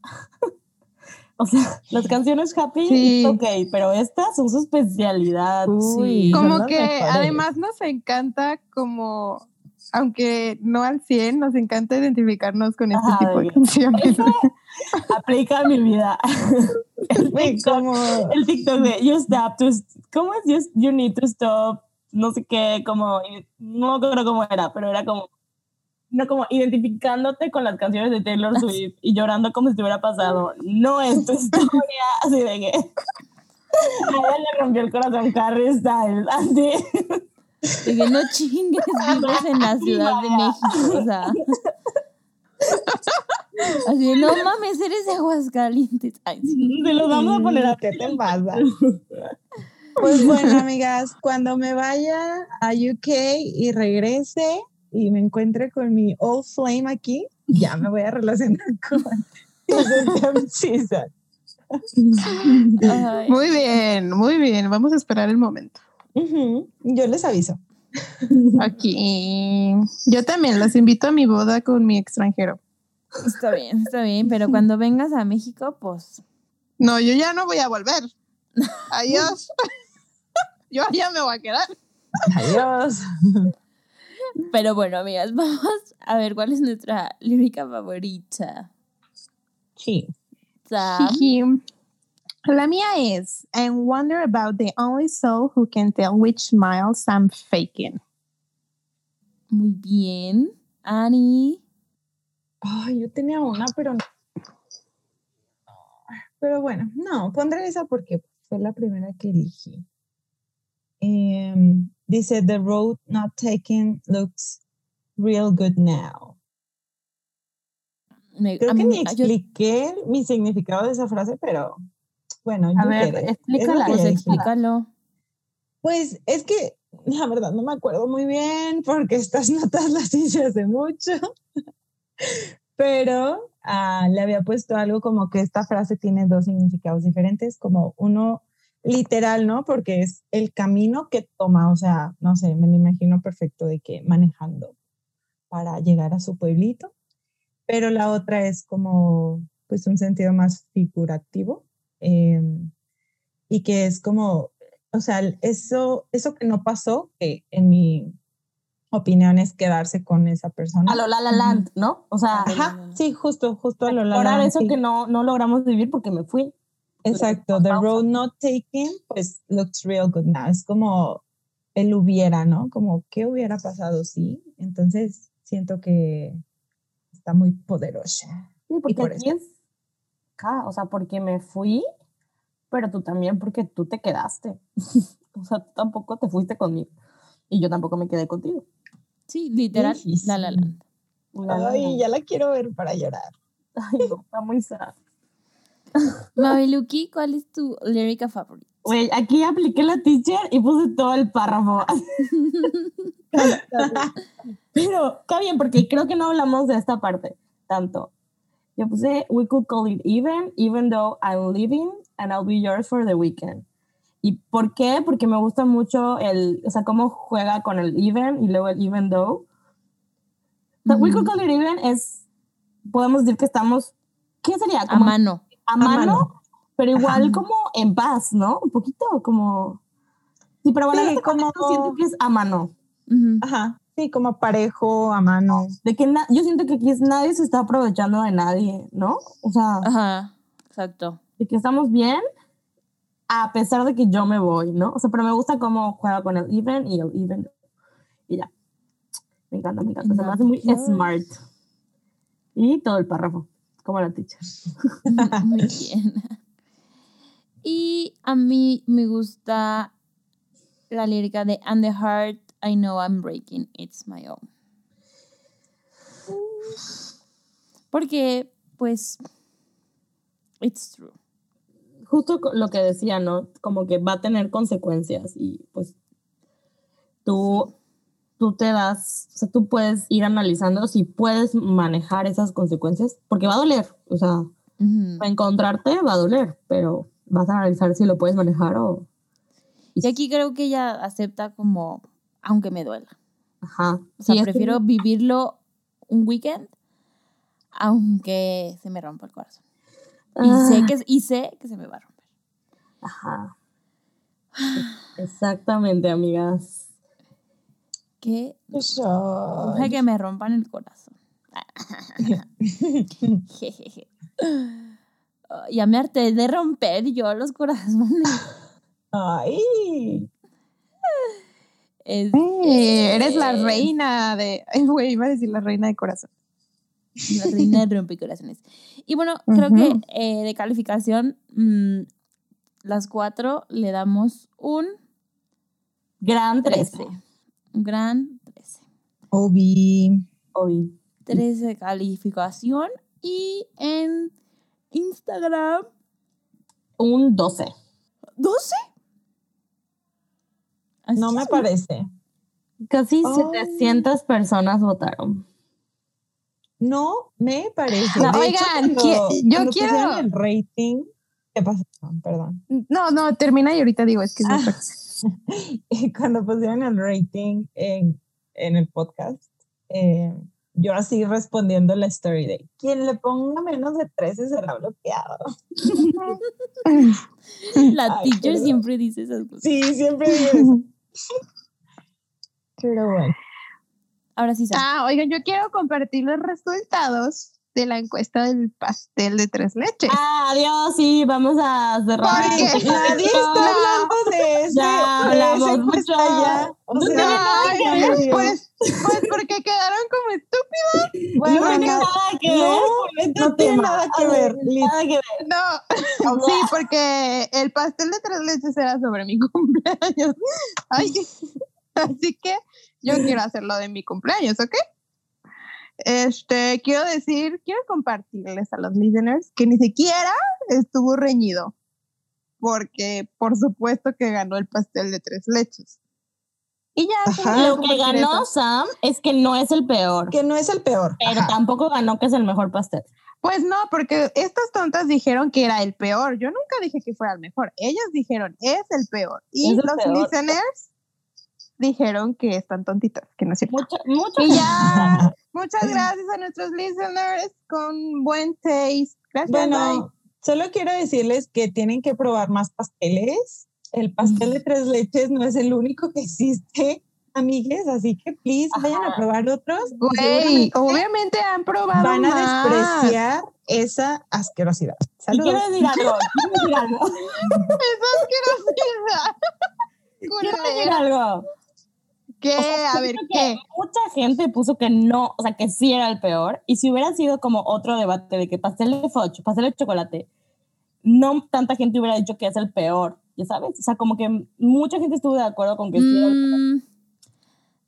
O sea, las canciones happy, Sí. ok, pero estas son su especialidad. Uy, Como que mejores. además nos encanta como, aunque no al 100, nos encanta identificarnos con este Ajá, tipo de canciones. Eso aplica a mi vida. El TikTok, el TikTok de you stop to, ¿cómo es? You, you need to stop, no sé qué, como, no me acuerdo cómo era, pero era como, no como identificándote con las canciones de Taylor Swift y llorando como si te hubiera pasado. No es tu historia, así de que a ella le rompió el corazón Harry Styles, así. Que no chingues, vives en la Ciudad de México, o sea. Así de, no mames, eres de Aguascalientes. Ay, sí. Se los vamos a poner a ¿Qué te pasa? Pues bueno, amigas, cuando me vaya a UK y regrese y me encuentre con mi old flame aquí, ya me voy a relacionar con Muy bien, muy bien. Vamos a esperar el momento. Yo les aviso. Aquí. Yo también los invito a mi boda con mi extranjero. está bien, está bien, pero cuando vengas a México, pues No, yo ya no voy a volver. Adiós. Yo ya me voy a quedar. Adiós. Pero bueno, amigas, vamos a ver cuál es nuestra lírica favorita. Sí. Sam, Jiji. La mía es And wonder about the only soul who can tell which smiles I'm faking. muy bien. Annie, Ay, yo tenía una, pero no. Pero bueno, no, pondré esa porque fue la primera que elegí. Em, dice, The road not taken looks real good now. me, Creo que mí ni me- yo- expliqué mi significado de esa frase, pero bueno, A ver, explícala, pues explícalo. Pues es que la verdad no me acuerdo muy bien porque estas notas las hice hace mucho, pero ah, le había puesto algo como que esta frase tiene dos significados diferentes, como uno literal, ¿no? Porque es el camino que toma, o sea, no sé, me lo imagino perfecto de que manejando para llegar a su pueblito, pero la otra es como, pues un sentido más figurativo em, y que es como o sea, eso, eso que no pasó, que en mi opinión es quedarse con esa persona. A lo La La Land, ¿no? O sea, Ajá, sí, justo, justo a lo La La Land, eso sí. que no, no logramos vivir porque me fui. Exacto, the road not taken, pues looks real good now. Es como el hubiera, ¿no? Como qué hubiera pasado, sí. Entonces siento que está muy poderosa. Sí, porque por aquí es acá, o sea, porque me fui, pero tú también porque tú te quedaste. o sea, tú tampoco te fuiste conmigo. Y yo tampoco me quedé contigo. Sí, literal, difícil. la la. La, la, Ay, ya la quiero ver para llorar. Ay, no, está muy sad. Mabeluki, ¿cuál es tu lírica favorita? Güey, aquí apliqué la teacher y puse todo el párrafo. Pero está bien, porque creo que no hablamos de esta parte tanto. Yo puse, we could call it even, even though I'm leaving and I'll be yours for the weekend. ¿Y por qué? Porque me gusta mucho el, o sea, cómo juega con el even y luego el even though. We could call it even es, podemos decir que estamos, ¿qué sería? A Como mano. a mano, mano. pero igual Ajá. como en paz, ¿no? Un poquito como... Sí, pero bueno, Sí, este como- siento que es a mano. Ajá, sí, como parejo, a mano. De que na- yo siento que aquí es, nadie se está aprovechando de nadie, ¿no? O sea, Ajá, exacto. de que estamos bien a pesar de que yo me voy, ¿no? O sea, pero me gusta cómo juega con el even y el even. Y ya. Me encanta, me encanta. Se me hace muy Maravilloso. smart. Y todo el párrafo, como la teacher. Muy bien. Y a mí me gusta la lírica de And the heart I know I'm breaking, it's my own. Porque, pues, it's true. justo lo que decía, ¿no? Como que va a tener consecuencias y pues tú, tú te das, o sea, tú puedes ir analizando si puedes manejar esas consecuencias, porque va a doler, o sea, Ujú. encontrarte va a doler, pero vas a analizar si lo puedes manejar o... Y aquí creo que ella acepta como, aunque me duela. Ajá. O sea, Sí, es que- prefiero vivirlo un weekend, aunque se me rompa el corazón. Y, sé Ah. que, y sé que se me va a romper. Ajá. Exactamente, amigas. Que. Ojalá que me rompan el corazón. Jejeje. Ya me harté de romper yo los corazones. Ay. Es- Eh, eres la reina de. Güey, iba a decir la reina de corazón. La reina de rompecorazones. Y bueno, creo que eh, de calificación, mm, las cuatro le damos un Gran 13. 13. Un gran 13. Obi. Hoy. 13 de calificación. Y en Instagram, Un 12. ¿12? Así No me parece. Casi Ay. 700 personas votaron. No me parece. No, De hecho, oigan, cuando- qui- yo cuando quiero- pusieron el rating. ¿Qué pasó? Perdón. No, no, termina y ahorita digo, es que es Ah. Cuando pusieron el rating en, en el podcast, eh, yo así respondiendo la story de quien le ponga menos de 13 será bloqueado. La Ay, teacher perdón. siempre dice esas cosas. Sí, siempre digo eso. Pero bueno. Ahora sí. Ah, oigan, yo quiero compartir los resultados de la encuesta del pastel de tres leches. Adiós, sí, vamos a cerrar. ¿Por qué? Nadie está hablando de ese. Ya de esa hablamos encuesta mucho. ya. O No sea. Pues, porque quedaron como estúpidos. Bueno, no tiene na- nada que no, ver no tiene nada que ver. Nada que ver. No, sí, porque el pastel de tres leches era sobre mi cumpleaños. Ay, así que yo quiero hacerlo de mi cumpleaños, ¿ok? Este, quiero decir, quiero compartirles a los listeners que ni siquiera estuvo reñido, porque por supuesto que ganó el pastel de tres leches. Y ya, Ajá. Lo que ganó eso. Sam es que no es el peor, Que no es el peor. pero Ajá. tampoco ganó que es el mejor pastel. Pues no, porque estas tontas dijeron que era el peor. Yo nunca dije que fuera el mejor. Ellas dijeron es el peor. Y el los peor. listeners dijeron que están tontitas, que no es cierto. Mucho, mucho. Y ya, muchas gracias a nuestros listeners con buen taste. Gracias. bye. Bueno, solo quiero decirles que tienen que probar más pasteles. El pastel de tres leches no es el único que existe, amigues, así que please vayan a Ajá. probar otros. Güey, obviamente han probado van a más. despreciar esa asquerosidad. Saludos. quiero decir algo, quiero decir algo, quiero decir algo. ¿Qué? O sea, A ver, ¿qué? Mucha gente puso que no, o sea, que sí era el peor. Y si hubiera sido como otro debate de que pastel de foch, pastel de chocolate, no tanta gente hubiera dicho que es el peor, ¿ya sabes? O sea, como que mucha gente estuvo de acuerdo con que. Mm,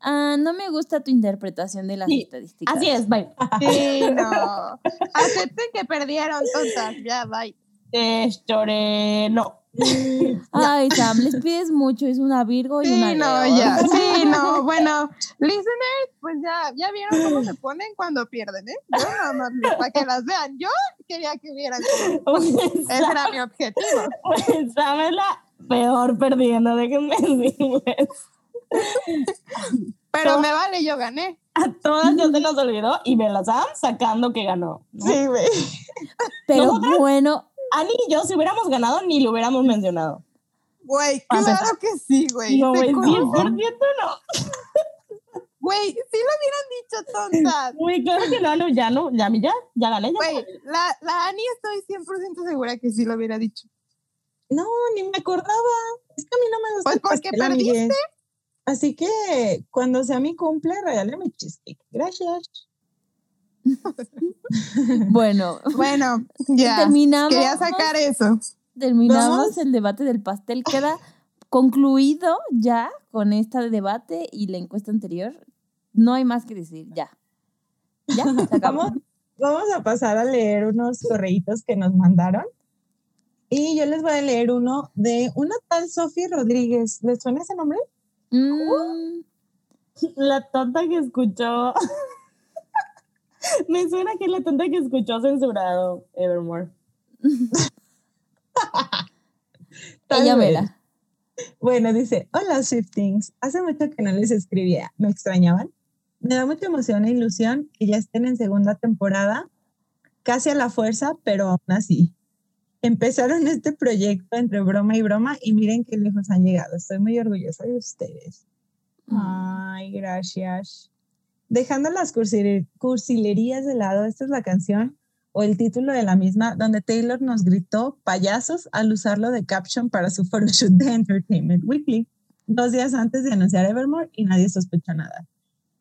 ah, no me gusta tu interpretación de las Sí, estadísticas. Así es, bye. Sí, no. Acepten que perdieron, tontas. Ya, bye. Eh, lloré, no. Ay, Sam, les pides mucho, es una Virgo y una Sí, no, Leo. ya. Sí, no. Bueno, listeners, pues ya, ya vieron cómo se ponen cuando pierden, ¿eh? Yo nada más para que las vean. Yo quería que vieran cómo. Ese era mi objetivo. Pues, Sam es la peor perdiendo, déjenme decirles. Pero me vale, yo gané. A todas ya se nos olvidó y me la Sam sacando que ganó. ¿no? Sí, güey. Pero Nosotras- bueno, Ani y yo, si hubiéramos ganado, ni lo hubiéramos mencionado. Güey, claro que sí, güey. No, Te güey, conozco. 10% no. Güey, sí lo hubieran dicho tontas. Güey, claro que no, ya no, ya, ya, ya gané. Ya. Güey, la, la Ani estoy 100% segura que sí lo hubiera dicho. No, ni me acordaba. Es que a mí no me gusta Pues porque pastel, amigues. Así que cuando sea mi cumple, regálame cheesecake. Gracias. bueno, Bueno, ya. terminamos, Quería sacar eso. terminamos Vamos. el debate del pastel. Queda concluido ya con este debate y la encuesta anterior. No hay más que decir, ya. Ya, se acabó. Vamos, vamos a pasar a leer unos correitos que nos mandaron. Y yo les voy a leer uno de una tal Sofía Rodríguez. ¿Les suena ese nombre? Mm, La tonta que escuchó. Me suena que es la tonta que escuchó censurado Evermore. Ella verá. Bueno, dice, hola Swiftings, hace mucho que no les escribía, ¿me extrañaban? Me da mucha emoción e ilusión que ya estén en segunda temporada, casi a la fuerza, pero aún así. Empezaron este proyecto entre broma y broma y miren qué lejos han llegado. Estoy muy orgullosa de ustedes. Mm. Ay, gracias. Dejando las cursile- cursilerías de lado, esta es la canción o el título de la misma, donde Taylor nos gritó payasos al usarlo de caption para su photoshoot de Entertainment Weekly, dos días antes de anunciar Evermore y nadie sospechó nada.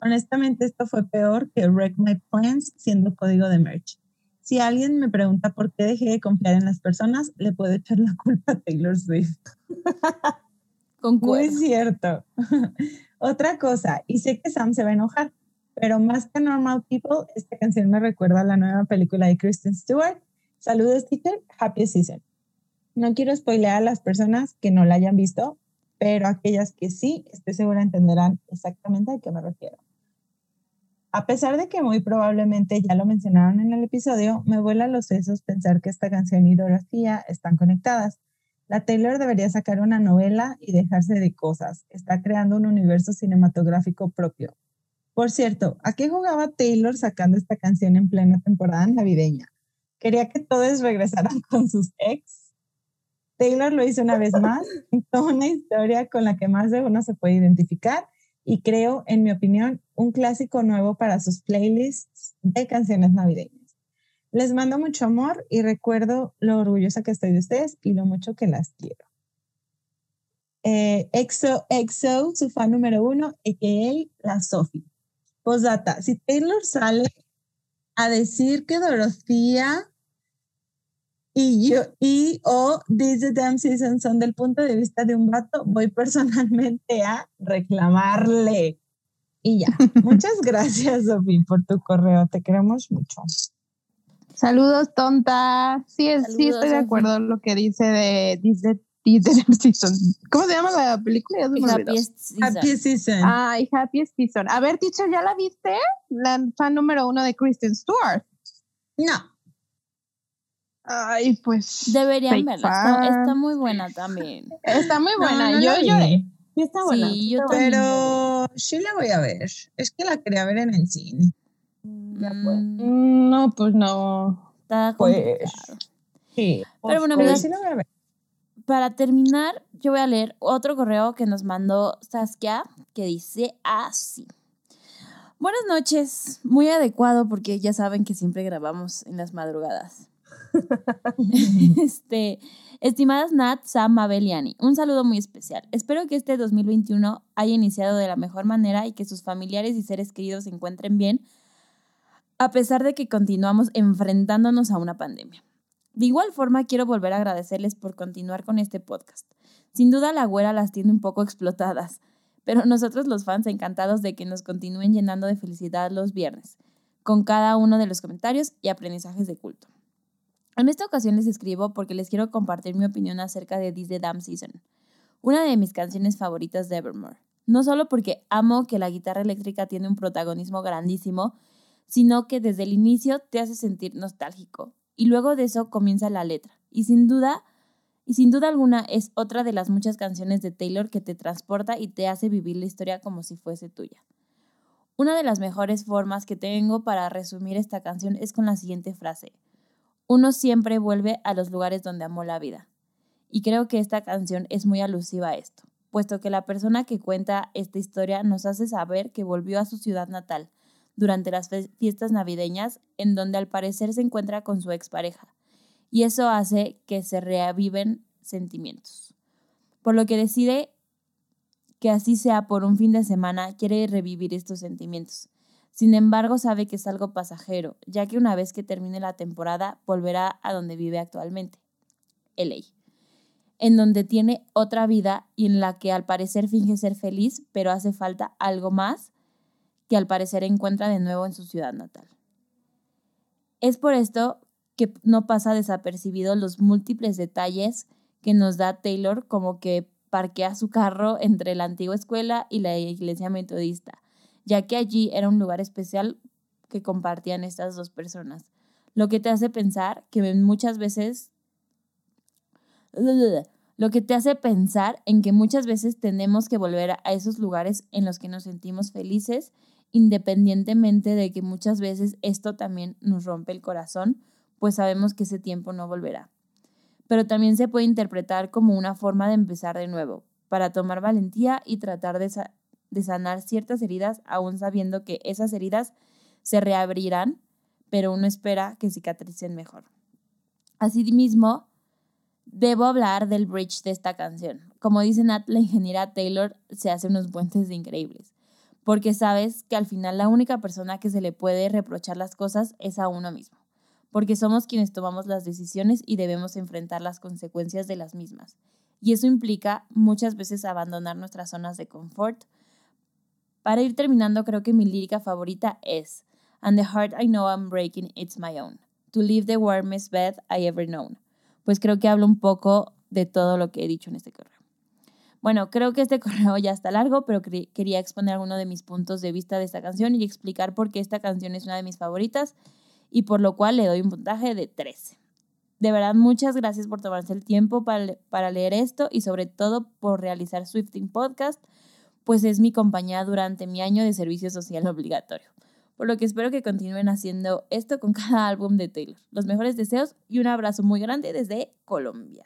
Honestamente, esto fue peor que Wreck My Plans siendo código de merch. Si alguien me pregunta por qué dejé de confiar en las personas, le puedo echar la culpa a Taylor Swift. Muy cierto. Otra cosa, y sé que Sam se va a enojar, pero más que Normal People, esta canción me recuerda a la nueva película de Kristen Stewart. Saludos, teacher. Happy Season. No quiero spoilear a las personas que no la hayan visto, pero aquellas que sí, estoy segura entenderán exactamente a qué me refiero. A pesar de que muy probablemente ya lo mencionaron en el episodio, me vuela los sesos pensar que esta canción y Dorothea están conectadas. La Taylor debería sacar una novela y dejarse de cosas. Está creando un universo cinematográfico propio. Por cierto, ¿a qué jugaba Taylor sacando esta canción en plena temporada navideña? ¿Quería que todos regresaran con sus ex? Taylor lo hizo una vez más, toda una historia con la que más de uno se puede identificar y creo, en mi opinión, un clásico nuevo para sus playlists de canciones navideñas. Les mando mucho amor y recuerdo lo orgullosa que estoy de ustedes y lo mucho que las quiero. Eh, EXO, EXO, su fan número uno, a.k.a. la Sophie. Postdata, si Taylor sale a decir que Dorothea y yo y o This the Damn Season son del punto de vista de un vato, voy personalmente a reclamarle. Y ya. Muchas gracias, Sophie, por tu correo. Te queremos mucho. Saludos, tonta. Sí, es, sí estoy de Sofi. acuerdo en lo que dice de dice. ¿Cómo se llama la película? Happiest season. Happy season. Ay, Happiest Season. A ver, teacher, ¿ya la viste? La fan número uno de Kristen Stewart. No. Ay, pues. Deberían verla. Está, muy buena también. Está muy buena. no yo lloré. Sí, está buena. Sí, yo. Pero sí la voy a ver. Es que la quería ver en el cine. Ya, pues. Mm, Mm, No, pues no. está Pues, complicado. Sí. Pero bueno, Pero amigas, sí la voy a ver. para terminar, yo voy a leer otro correo que nos mandó Saskia, que dice así. Buenas noches, muy adecuado porque ya saben que siempre grabamos en las madrugadas. este, estimadas Nat, Sam, Mabel y Annie, un saludo muy especial. Espero que este 2021 haya iniciado de la mejor manera y que sus familiares y seres queridos se encuentren bien, a pesar de que continuamos enfrentándonos a una pandemia. De igual forma, quiero volver a agradecerles por continuar con este podcast. Sin duda, la güera las tiene un poco explotadas, pero nosotros los fans encantados de que nos continúen llenando de felicidad los viernes, con cada uno de los comentarios y aprendizajes de culto. En esta ocasión les escribo porque les quiero compartir mi opinión acerca de This the Damn Season, una de mis canciones favoritas de Evermore. No solo porque amo que la guitarra eléctrica tiene un protagonismo grandísimo, sino que desde el inicio te hace sentir nostálgico, y luego de eso comienza la letra. Y sin duda, y sin duda alguna es otra de las muchas canciones de Taylor que te transporta y te hace vivir la historia como si fuese tuya. Una de las mejores formas que tengo para resumir esta canción es con la siguiente frase. Uno siempre vuelve a los lugares donde amó la vida. Y creo que esta canción es muy alusiva a esto, puesto que la persona que cuenta esta historia nos hace saber que volvió a su ciudad natal, durante las fiestas navideñas, en donde al parecer se encuentra con su expareja, y eso hace que se reaviven sentimientos. Por lo que decide que así sea por un fin de semana, quiere revivir estos sentimientos. Sin embargo, sabe que es algo pasajero, ya que una vez que termine la temporada, volverá a donde vive actualmente, LA, en donde tiene otra vida y en la que al parecer finge ser feliz, pero hace falta algo más que al parecer encuentra de nuevo en su ciudad natal. Es por esto que no pasa desapercibido los múltiples detalles que nos da Taylor, como que parquea su carro entre la antigua escuela y la iglesia metodista, ya que allí era un lugar especial que compartían estas dos personas, lo que te hace pensar que muchas veces lo que te hace pensar en que muchas veces tenemos que volver a esos lugares en los que nos sentimos felices independientemente de que muchas veces esto también nos rompe el corazón, pues sabemos que ese tiempo no volverá. pero también se puede interpretar como una forma de empezar de nuevo, para tomar valentía y tratar de, de sanar ciertas heridas, aún sabiendo que esas heridas se reabrirán, pero uno espera que cicatricen mejor. Asimismo, debo hablar del bridge de esta canción. Como dice Nat, la ingeniera Taylor se hace unos puentes increíbles, porque sabes que al final la única persona que se le puede reprochar las cosas es a uno mismo, porque somos quienes tomamos las decisiones y debemos enfrentar las consecuencias de las mismas. Y eso implica muchas veces abandonar nuestras zonas de confort. Para ir terminando, creo que mi lírica favorita es And the heart I know I'm breaking, it's my own. To leave the warmest bed I ever known. Pues creo que hablo un poco de todo lo que he dicho en este correo. Bueno, creo que este correo ya está largo, pero quería exponer alguno de mis puntos de vista de esta canción y explicar por qué esta canción es una de mis favoritas y por lo cual le doy un puntaje de 13. De verdad, muchas gracias por tomarse el tiempo para, para leer esto y sobre todo por realizar Swifting Podcast, pues es mi compañía durante mi año de servicio social obligatorio. Por lo que espero que continúen haciendo esto con cada álbum de Taylor. Los mejores deseos y un abrazo muy grande desde Colombia.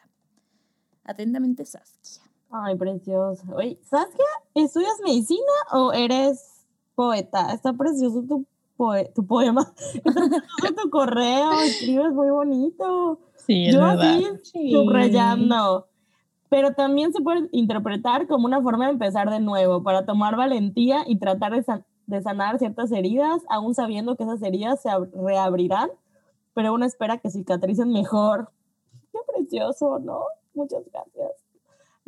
Atentamente, Saskia. Ay, precioso. Oye, Saskia, ¿estudias medicina o eres poeta? Está precioso tu tu poema, tu correo, escribes muy bonito. Sí, es Yo verdad. subrayando. Pero también se puede interpretar como una forma de empezar de nuevo, para tomar valentía y tratar de, de sanar ciertas heridas, aún sabiendo que esas heridas se reabrirán, pero uno espera que cicatricen mejor. Qué precioso, ¿no? Muchas gracias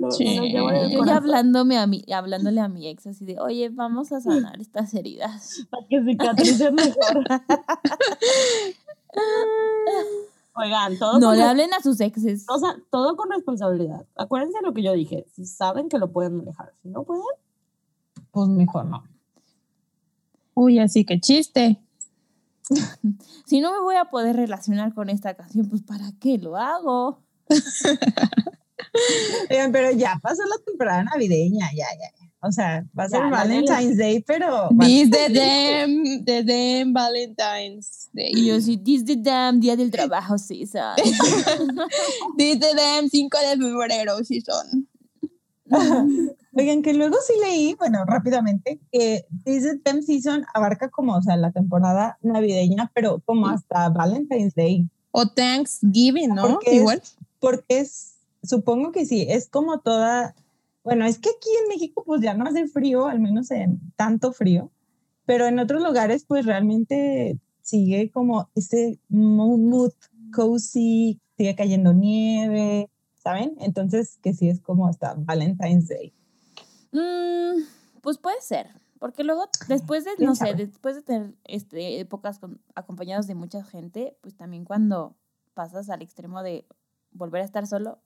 sí. yo ya hablándome a mi, hablándole a mi ex así de, oye, vamos a sanar estas heridas. Para que cicatricen mejor. Oigan, todo No le hablen a sus exes. O sea, todo con responsabilidad. Acuérdense de lo que yo dije. Si saben que lo pueden manejar. Si no pueden, pues mejor no. Uy, así que chiste. si no me voy a poder relacionar con esta canción, pues ¿para qué lo hago? pero ya pasó la temporada navideña, ya, ya, O sea, va a ser Valentine's Day, pero. This the damn, the damn Valentine's Day. Y yo sí, this the damn Día del Trabajo, sí, son. this the damn 5 de febrero, sí, son. Oigan, que luego sí leí, bueno, rápidamente, que This the Damn Season abarca como, o sea, la temporada navideña, pero como hasta Valentine's Day. O Thanksgiving, ¿no? Igual. porque es supongo que sí, es como toda, bueno, es que aquí en México pues ya no hace frío, al menos en tanto frío, pero en otros lugares pues realmente sigue como ese mood cozy, sigue cayendo nieve, ¿saben? Entonces que sí es como hasta Valentine's Day. Mm, pues puede ser, porque luego después de, no sé, después de tener este, épocas acompañados de mucha gente, pues también cuando pasas al extremo de volver a estar solo,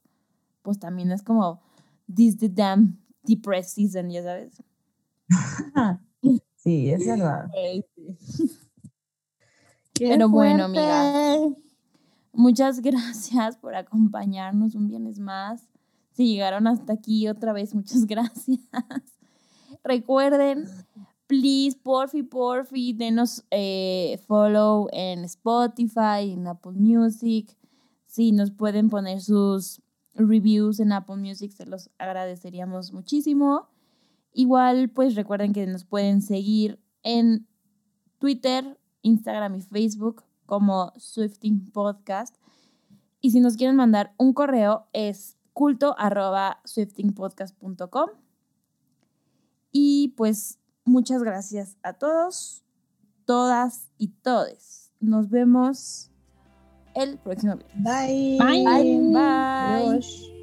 pues también es como, this the damn depressed season, ya sabes. sí, es verdad. Pero bueno, amiga. Muchas gracias por acompañarnos un viernes más. Si llegaron hasta aquí otra vez, muchas gracias. Recuerden, please, porfi, porfi, denos eh, follow en Spotify, en Apple Music. Si nos pueden poner sus reviews en Apple Music, se los agradeceríamos muchísimo. Igual, pues recuerden que nos pueden seguir en Twitter, Instagram y Facebook como Swifting Podcast. Y si nos quieren mandar un correo es culto swiftingpodcast.com. Y pues muchas gracias a todos, todas y todes. Nos vemos el próximo video. Bye. Bye. Bye. Bye.